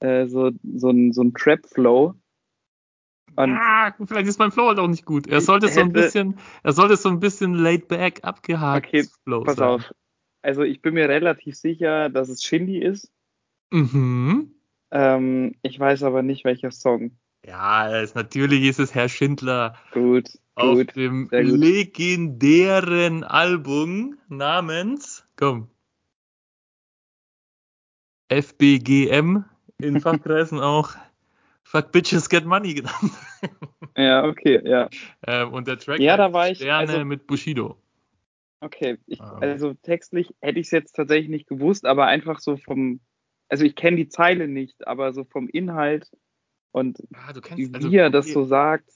äh, so, so ein, so ein Trap-Flow. Ah, vielleicht ist mein Flow halt auch nicht gut. Er sollte so ein hätte- bisschen, er sollte so ein bisschen laid back, abgehakt Okay, Flow pass sein. auf. Also ich bin mir relativ sicher, dass es Shindy ist. Mhm. Ähm, ich weiß aber nicht, welcher Song. Ja, es, natürlich ist es Herr Schindler. Gut, auf gut. dem legendären Album namens, komm, FBGM, in Fachkreisen auch Fuck Bitches Get Money genannt. Ja, okay, ja. ähm, und der Track Ja, da war ich- Sterne also- mit Bushido. Okay, ich, Ähm. also textlich hätte ich es jetzt tatsächlich nicht gewusst, aber einfach so vom, also ich kenne die Zeile nicht, aber so vom Inhalt und Ah, du wie er das so sagt.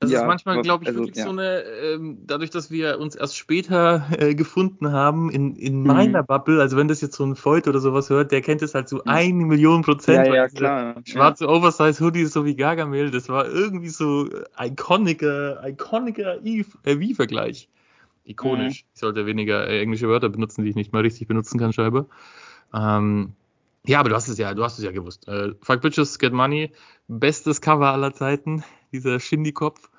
Das ja, ist manchmal, glaube ich, also, wirklich ja. so eine, ähm, dadurch, dass wir uns erst später äh, gefunden haben in, in Mhm. meiner Bubble, also wenn das jetzt so ein Freud oder sowas hört, der kennt es halt zu eine Million Prozent. Ja, ja, klar. Schwarze Oversize Hoodies so wie Gargamel, das war irgendwie so äh, iconicer, iconicer Wie-Vergleich. Ikonisch. Mhm. Ich sollte weniger äh, englische Wörter benutzen, die ich nicht mal richtig benutzen kann, scheinbar. Ähm, ja, aber du hast es ja, du hast es ja gewusst. Äh, Fuck Bitches, Get Money, bestes Cover aller Zeiten, dieser Shindy-Kopf.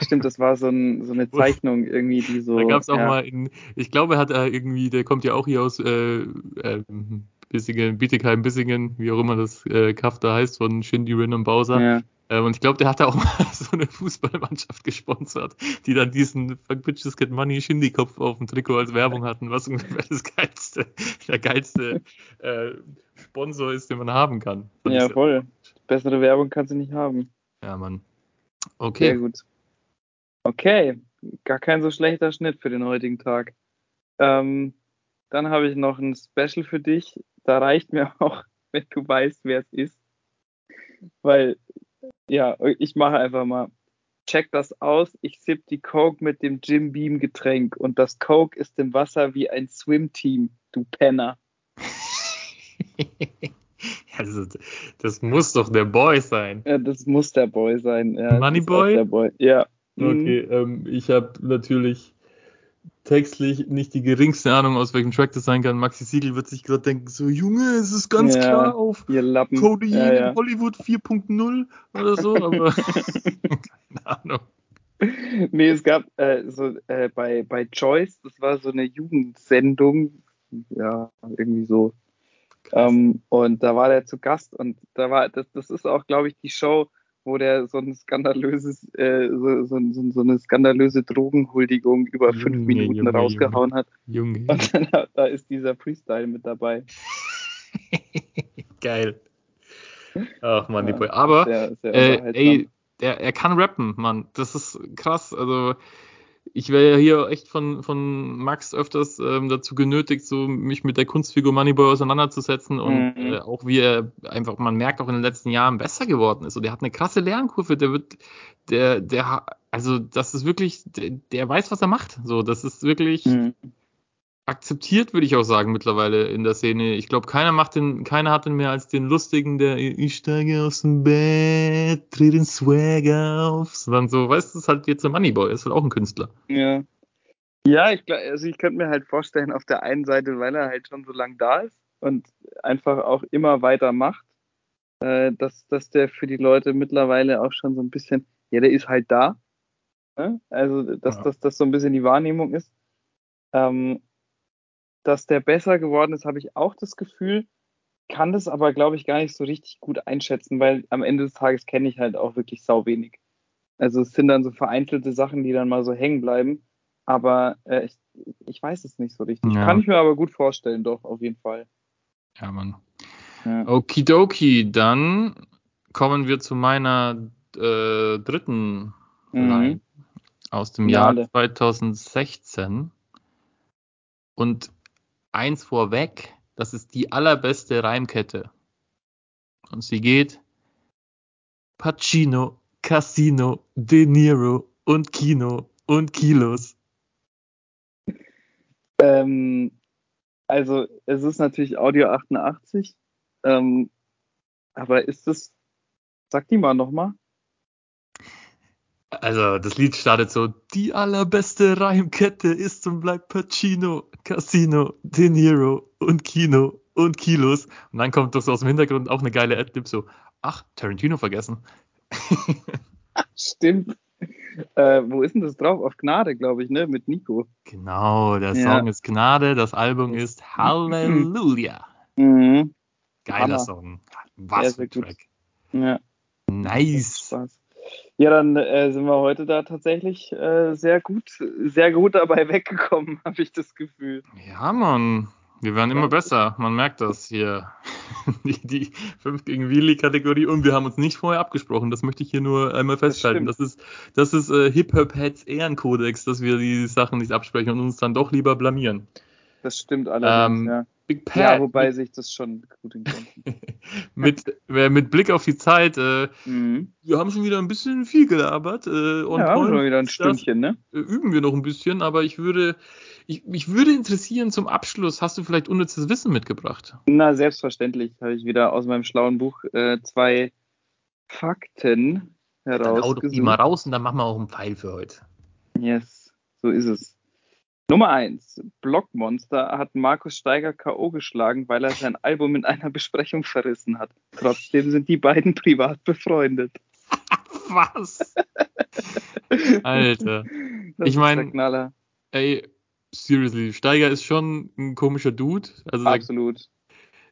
Stimmt, das war so, ein, so eine Zeichnung irgendwie, die so. Da gab es auch ja. mal, in, ich glaube, er hat er irgendwie, der kommt ja auch hier aus äh, äh, Bissingen, Bietigheim, Bissingen, wie auch immer das äh, Kaff da heißt, von Shindy, Rin und Bowser. Ja. Äh, und ich glaube, der hat da auch mal so eine Fußballmannschaft gesponsert, die dann diesen Fuck Bitches Get Money Shindy-Kopf auf dem Trikot als Werbung hatten, was ungefähr das geilste, der geilste äh, Sponsor ist, den man haben kann. Ich ja, sehr- voll. Bessere Werbung kannst du nicht haben. Ja, Mann. Sehr Okay. gut. Okay, gar kein so schlechter Schnitt für den heutigen Tag. Ähm, dann habe ich noch ein Special für dich. Da reicht mir auch, wenn du weißt, wer es ist. Weil, ja, ich mache einfach mal. Check das aus. Ich sipp die Coke mit dem Jim Beam Getränk und das Coke ist im Wasser wie ein Swim-Team, du Penner. also, das muss doch der Boy sein. Ja, das muss der Boy sein. Ja, Money Boy? Der Boy. Ja. Mhm. Okay, ähm, ich habe natürlich textlich nicht die geringste Ahnung, aus welchem Track das sein kann. Maxi Siegel wird sich gerade denken, so Junge, es ist ganz Ja, klar auf. Cody ja, ja. in Hollywood 4.0 oder so, aber keine Ahnung. Nee, es gab äh, so äh, bei, bei Choice, das war so eine Jugendsendung, ja, irgendwie so. Ähm, und da war der zu Gast und da war, das, das ist auch, glaube ich, die Show, wo der so ein skandalöses, äh, so, so, so, so eine skandalöse Drogenhuldigung über Junge, fünf Minuten Junge, rausgehauen hat. Junge. Und dann, da ist dieser Freestyle mit dabei. Geil. Ach man, die Boy. Aber Sehr, sehr äh, ey, der, er kann rappen, Mann. Das ist krass. Also ich wäre ja hier echt von, von Max öfters ähm, dazu genötigt, so mich mit der Kunstfigur Moneyboy auseinanderzusetzen und Mhm. äh, auch wie er einfach, man merkt auch in den letzten Jahren besser geworden ist. Und der hat eine krasse Lernkurve, der wird, der, der, also das ist wirklich, der, der weiß, was er macht. So, das ist wirklich Mhm. Akzeptiert, würde ich auch sagen, mittlerweile in der Szene. Ich glaube, keiner macht den, keiner hat den mehr als den lustigen, der ich steige aus dem Bett, dreh den Swag auf. Sondern so, weißt du, das ist halt jetzt der Moneyboy, ist halt auch ein Künstler. Ja. Ja, ich glaube, also ich könnte mir halt vorstellen, auf der einen Seite, weil er halt schon so lang da ist und einfach auch immer weiter macht, äh, dass, dass der für die Leute mittlerweile auch schon so ein bisschen, ja, der ist halt da. Ne? Also, dass Ja. das dass so ein bisschen die Wahrnehmung ist. Ähm, dass der besser geworden ist, habe ich auch das Gefühl, kann das aber, glaube ich, gar nicht so richtig gut einschätzen, weil am Ende des Tages kenne ich halt auch wirklich sau wenig. Also es sind dann so vereinzelte Sachen, die dann mal so hängen bleiben. Aber äh, ich, ich weiß es nicht so richtig. Ja. Kann ich mir aber gut vorstellen, doch, auf jeden Fall. Ja, Mann. Ja. Okidoki, dann kommen wir zu meiner äh, dritten Mhm. Line aus dem. Jahr 2016. Und eins vorweg, das ist die allerbeste Reimkette. Und sie geht Pacino, Casino, De Niro und Kino und Kilos. Ähm, also es ist natürlich Audio 88. Ähm, aber ist es, sag die mal nochmal. Also das Lied startet so, die allerbeste Reimkette ist und bleibt Pacino, Casino, De Niro und Kino und Kilos. Und dann kommt doch so aus dem Hintergrund auch eine geile Adlib so, ach, Tarantino vergessen. Stimmt. Äh, wo ist denn das drauf? Auf Gnade, glaube ich, ne? Mit Nico. Genau, der Ja. Song ist Gnade, das Album ist Halleluja. Mhm. Geiler Hammer. Song. Was für ein. Track. Ja. Nice. Ja, dann äh, sind wir heute da tatsächlich äh, sehr gut, sehr gut dabei weggekommen, habe ich das Gefühl. Ja, Mann. Wir werden immer besser. Man merkt das hier. Die, die 5 gegen Willi-Kategorie. Und wir haben uns nicht vorher abgesprochen. Das möchte ich hier nur einmal festhalten. Das, ist, das ist äh, Hip-Hop-Heads Ehrenkodex, dass wir die Sachen nicht absprechen und uns dann doch lieber blamieren. Das stimmt allerdings, Ähm, ja. Big Pat. Ja, wobei sich das schon gut in Grenzen. mit, äh, mit Blick auf die Zeit. Äh, mhm. wir haben schon wieder ein bisschen viel gelabert. Äh, und Ja, heute schon wieder ein Stündchen, ne? äh, üben wir noch ein bisschen, aber ich würde, ich, mich würde interessieren zum Abschluss, hast du vielleicht unnützes Wissen mitgebracht? Na, selbstverständlich habe ich wieder aus meinem schlauen Buch äh, zwei Fakten Dann hau doch die mal herausgesucht. raus und dann machen wir auch einen Pfeil für heute. Yes, so ist es. Nummer eins: Blockmonster hat Markus Steiger K.O. geschlagen, weil er sein Album in einer Besprechung verrissen hat. Trotzdem sind die beiden privat befreundet. Was? Alter. Das Ich ist mein- der Knaller. Ey, seriously, Steiger ist schon ein komischer Dude. Also der, Absolut.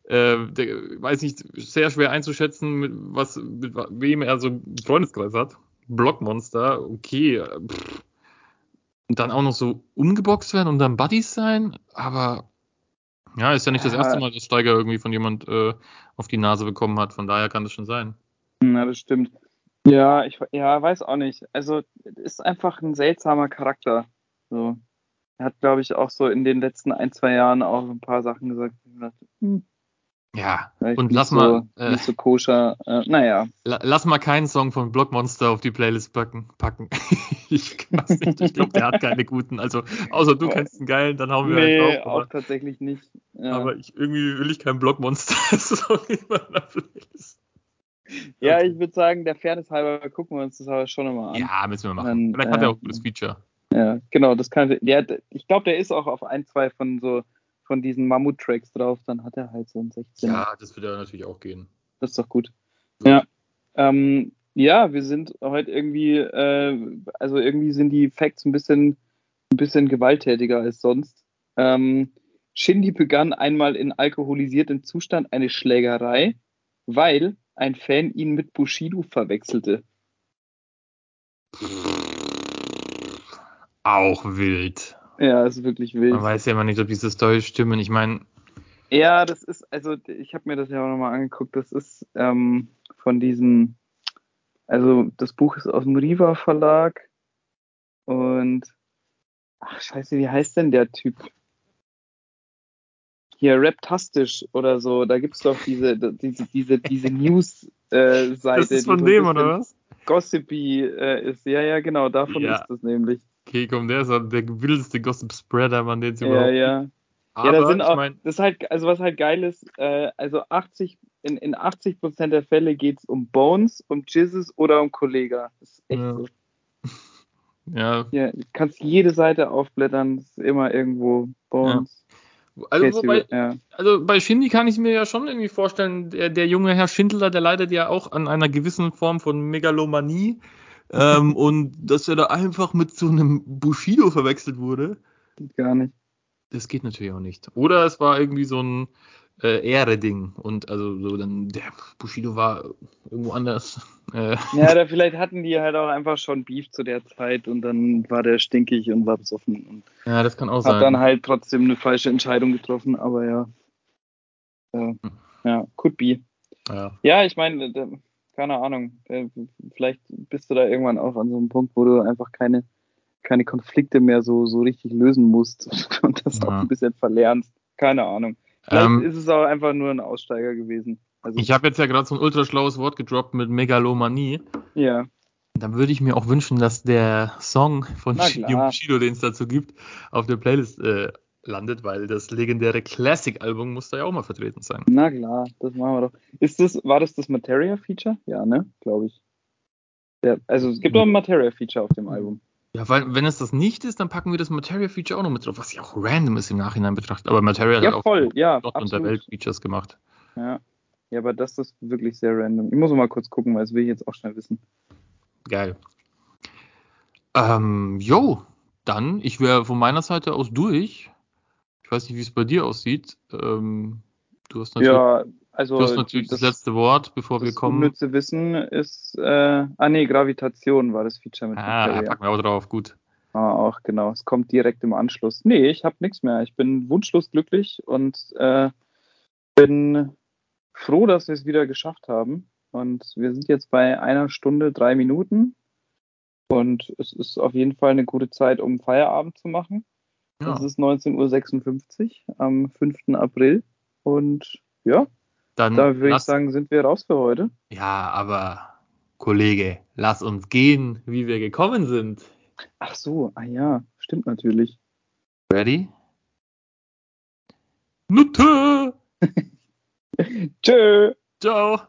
äh, der weiß nicht, sehr schwer einzuschätzen, mit was, mit wem er so einen Freundeskreis hat. Blockmonster, okay. pff. Dann auch noch so umgeboxt werden und dann Buddies sein, aber ja, ist ja nicht das erste Mal, dass Steiger irgendwie von jemand äh, auf die Nase bekommen hat. Von daher kann das schon sein. Na, das stimmt. Ja, ich ja, weiß auch nicht. Also, ist einfach ein seltsamer Charakter. So. Er hat, glaube ich, auch so in den letzten ein, zwei Jahren auch ein paar Sachen gesagt. Hm, Ja, vielleicht und lass so, mal, äh, so koscher. Äh, naja. La lass mal keinen Song von Blockmonster auf die Playlist packen. packen. ich weiß nicht, ich glaube, der hat keine guten. Also, außer du kennst einen geilen, dann hauen wir Nee, einen drauf. auch Aber, tatsächlich nicht. Ja, aber ich, irgendwie will ich keinen Blockmonster-Song in meiner Playlist. ja okay. ich würde sagen, der Fairness halber gucken wir uns das aber schon nochmal an. Ja, müssen wir machen. Dann, Vielleicht hat er äh, auch ein gutes Feature. Ja, genau, das kann. Der, ich glaube, der ist auch auf ein, zwei von so von diesen Mammut-Tracks drauf. Dann hat er halt so ein 16. Ja, das wird ja natürlich auch gehen. Das ist doch gut. Gut. Ja. Ähm, ja, wir sind heute irgendwie, äh, also irgendwie sind die Facts ein bisschen, ein bisschen gewalttätiger als sonst. Ähm, Shindy begann einmal in alkoholisiertem Zustand eine Schlägerei, weil ein Fan ihn mit Bushido verwechselte. Auch wild. Ja, ist wirklich wild. Man weiß ja immer nicht, ob diese Storys stimmen. Ich meine, Ja, das ist, also ich habe mir das ja auch nochmal angeguckt, das ist ähm, von diesem, also das Buch ist aus dem Riva Verlag und ach scheiße, wie heißt denn der Typ? Hier, Raptastisch oder so, da gibt's doch diese, diese, diese, diese News-Seite. Das ist von dem, oder was? Gossipy äh, ist. Ja, ja, genau, davon Ja. ist das nämlich. Okay, komm, der ist ja der wildeste Gossip-Spreader, man, den es Ja, überhaupt ja. Ja, Aber da sind ich auch, mein, das ist halt, also was halt geil ist, äh, also 80, in, in 80 Prozent der Fälle geht's um Bones, um Jizzes oder um Kollega. Das ist echt Ja. so. ja, Ja, du kannst jede Seite aufblättern, es ist immer irgendwo Bones. also, Casey, wobei, ja. also bei Shindy kann ich mir ja schon irgendwie vorstellen, der, der junge Herr Schindler, der leidet ja auch an einer gewissen Form von Megalomanie. Ähm, und dass er da einfach mit so einem Bushido verwechselt wurde, Geht gar nicht. das geht natürlich auch nicht. Oder es war irgendwie so ein äh, Ehre-Ding. Und also so dann, der Bushido war irgendwo anders. Äh, Ja, oder vielleicht hatten die halt auch einfach schon Beef zu der Zeit und dann war der stinkig und war besoffen und ja, das kann auch hat sein. dann halt trotzdem eine falsche Entscheidung getroffen, aber ja. Ja, ja could be. ja. Ja, ich meine, da- keine Ahnung. äh, Vielleicht bist du da irgendwann auch an so einem Punkt, wo du einfach keine, keine Konflikte mehr so, so richtig lösen musst und das auch Ja. ein bisschen verlernst. Keine Ahnung. Vielleicht Ähm, ist es auch einfach nur ein Aussteiger gewesen. Also, ich habe jetzt ja gerade so ein ultra schlaues Wort gedroppt mit Megalomanie. ja, Dann würde ich mir auch wünschen, dass der Song von. Bushido, den es dazu gibt, auf der Playlist äh, landet, weil das legendäre Classic-Album muss da ja auch mal vertreten sein. na klar, das machen wir doch. Ist das, war das das Materia-Feature? Ja, ne? Glaube ich. Ja, also es gibt auch ein Materia-Feature auf dem Album. Ja, weil wenn es das nicht ist, dann packen wir das Materia-Feature auch noch mit drauf, was ja auch random ist im Nachhinein betrachtet. Aber Materia hat Ja, auch voll, ja, Gott und der absolut. Welt Features gemacht. Ja. ja, aber das ist wirklich sehr random. Ich muss mal kurz gucken, weil das will ich jetzt auch schnell wissen. Geil. Ähm, jo, dann, ich wäre von meiner Seite aus durch. Ich weiß nicht, wie es bei dir aussieht. Ähm, du hast natürlich, ja, also du hast natürlich das, letzte Wort, bevor wir das kommen. unnütze Wissen ist, äh, ah nee, Gravitation war das Feature mit Ah, Materia. packen wir auch drauf, gut. Ah, auch genau. Es kommt direkt im Anschluss. Nee, ich habe nichts mehr. Ich bin wunschlos glücklich und äh, bin froh, dass wir es wieder geschafft haben. Und wir sind jetzt bei einer Stunde, drei Minuten. Und es ist auf jeden Fall eine gute Zeit, um Feierabend zu machen. Ja, Es ist 19.56 Uhr am 5. April. Und ja, dann da würde ich sagen, sind wir raus für heute. ja, aber Kollege, lass uns gehen, wie wir gekommen sind. Ach so, ah ja, stimmt natürlich. Ready? Nutte! Tschö! Ciao!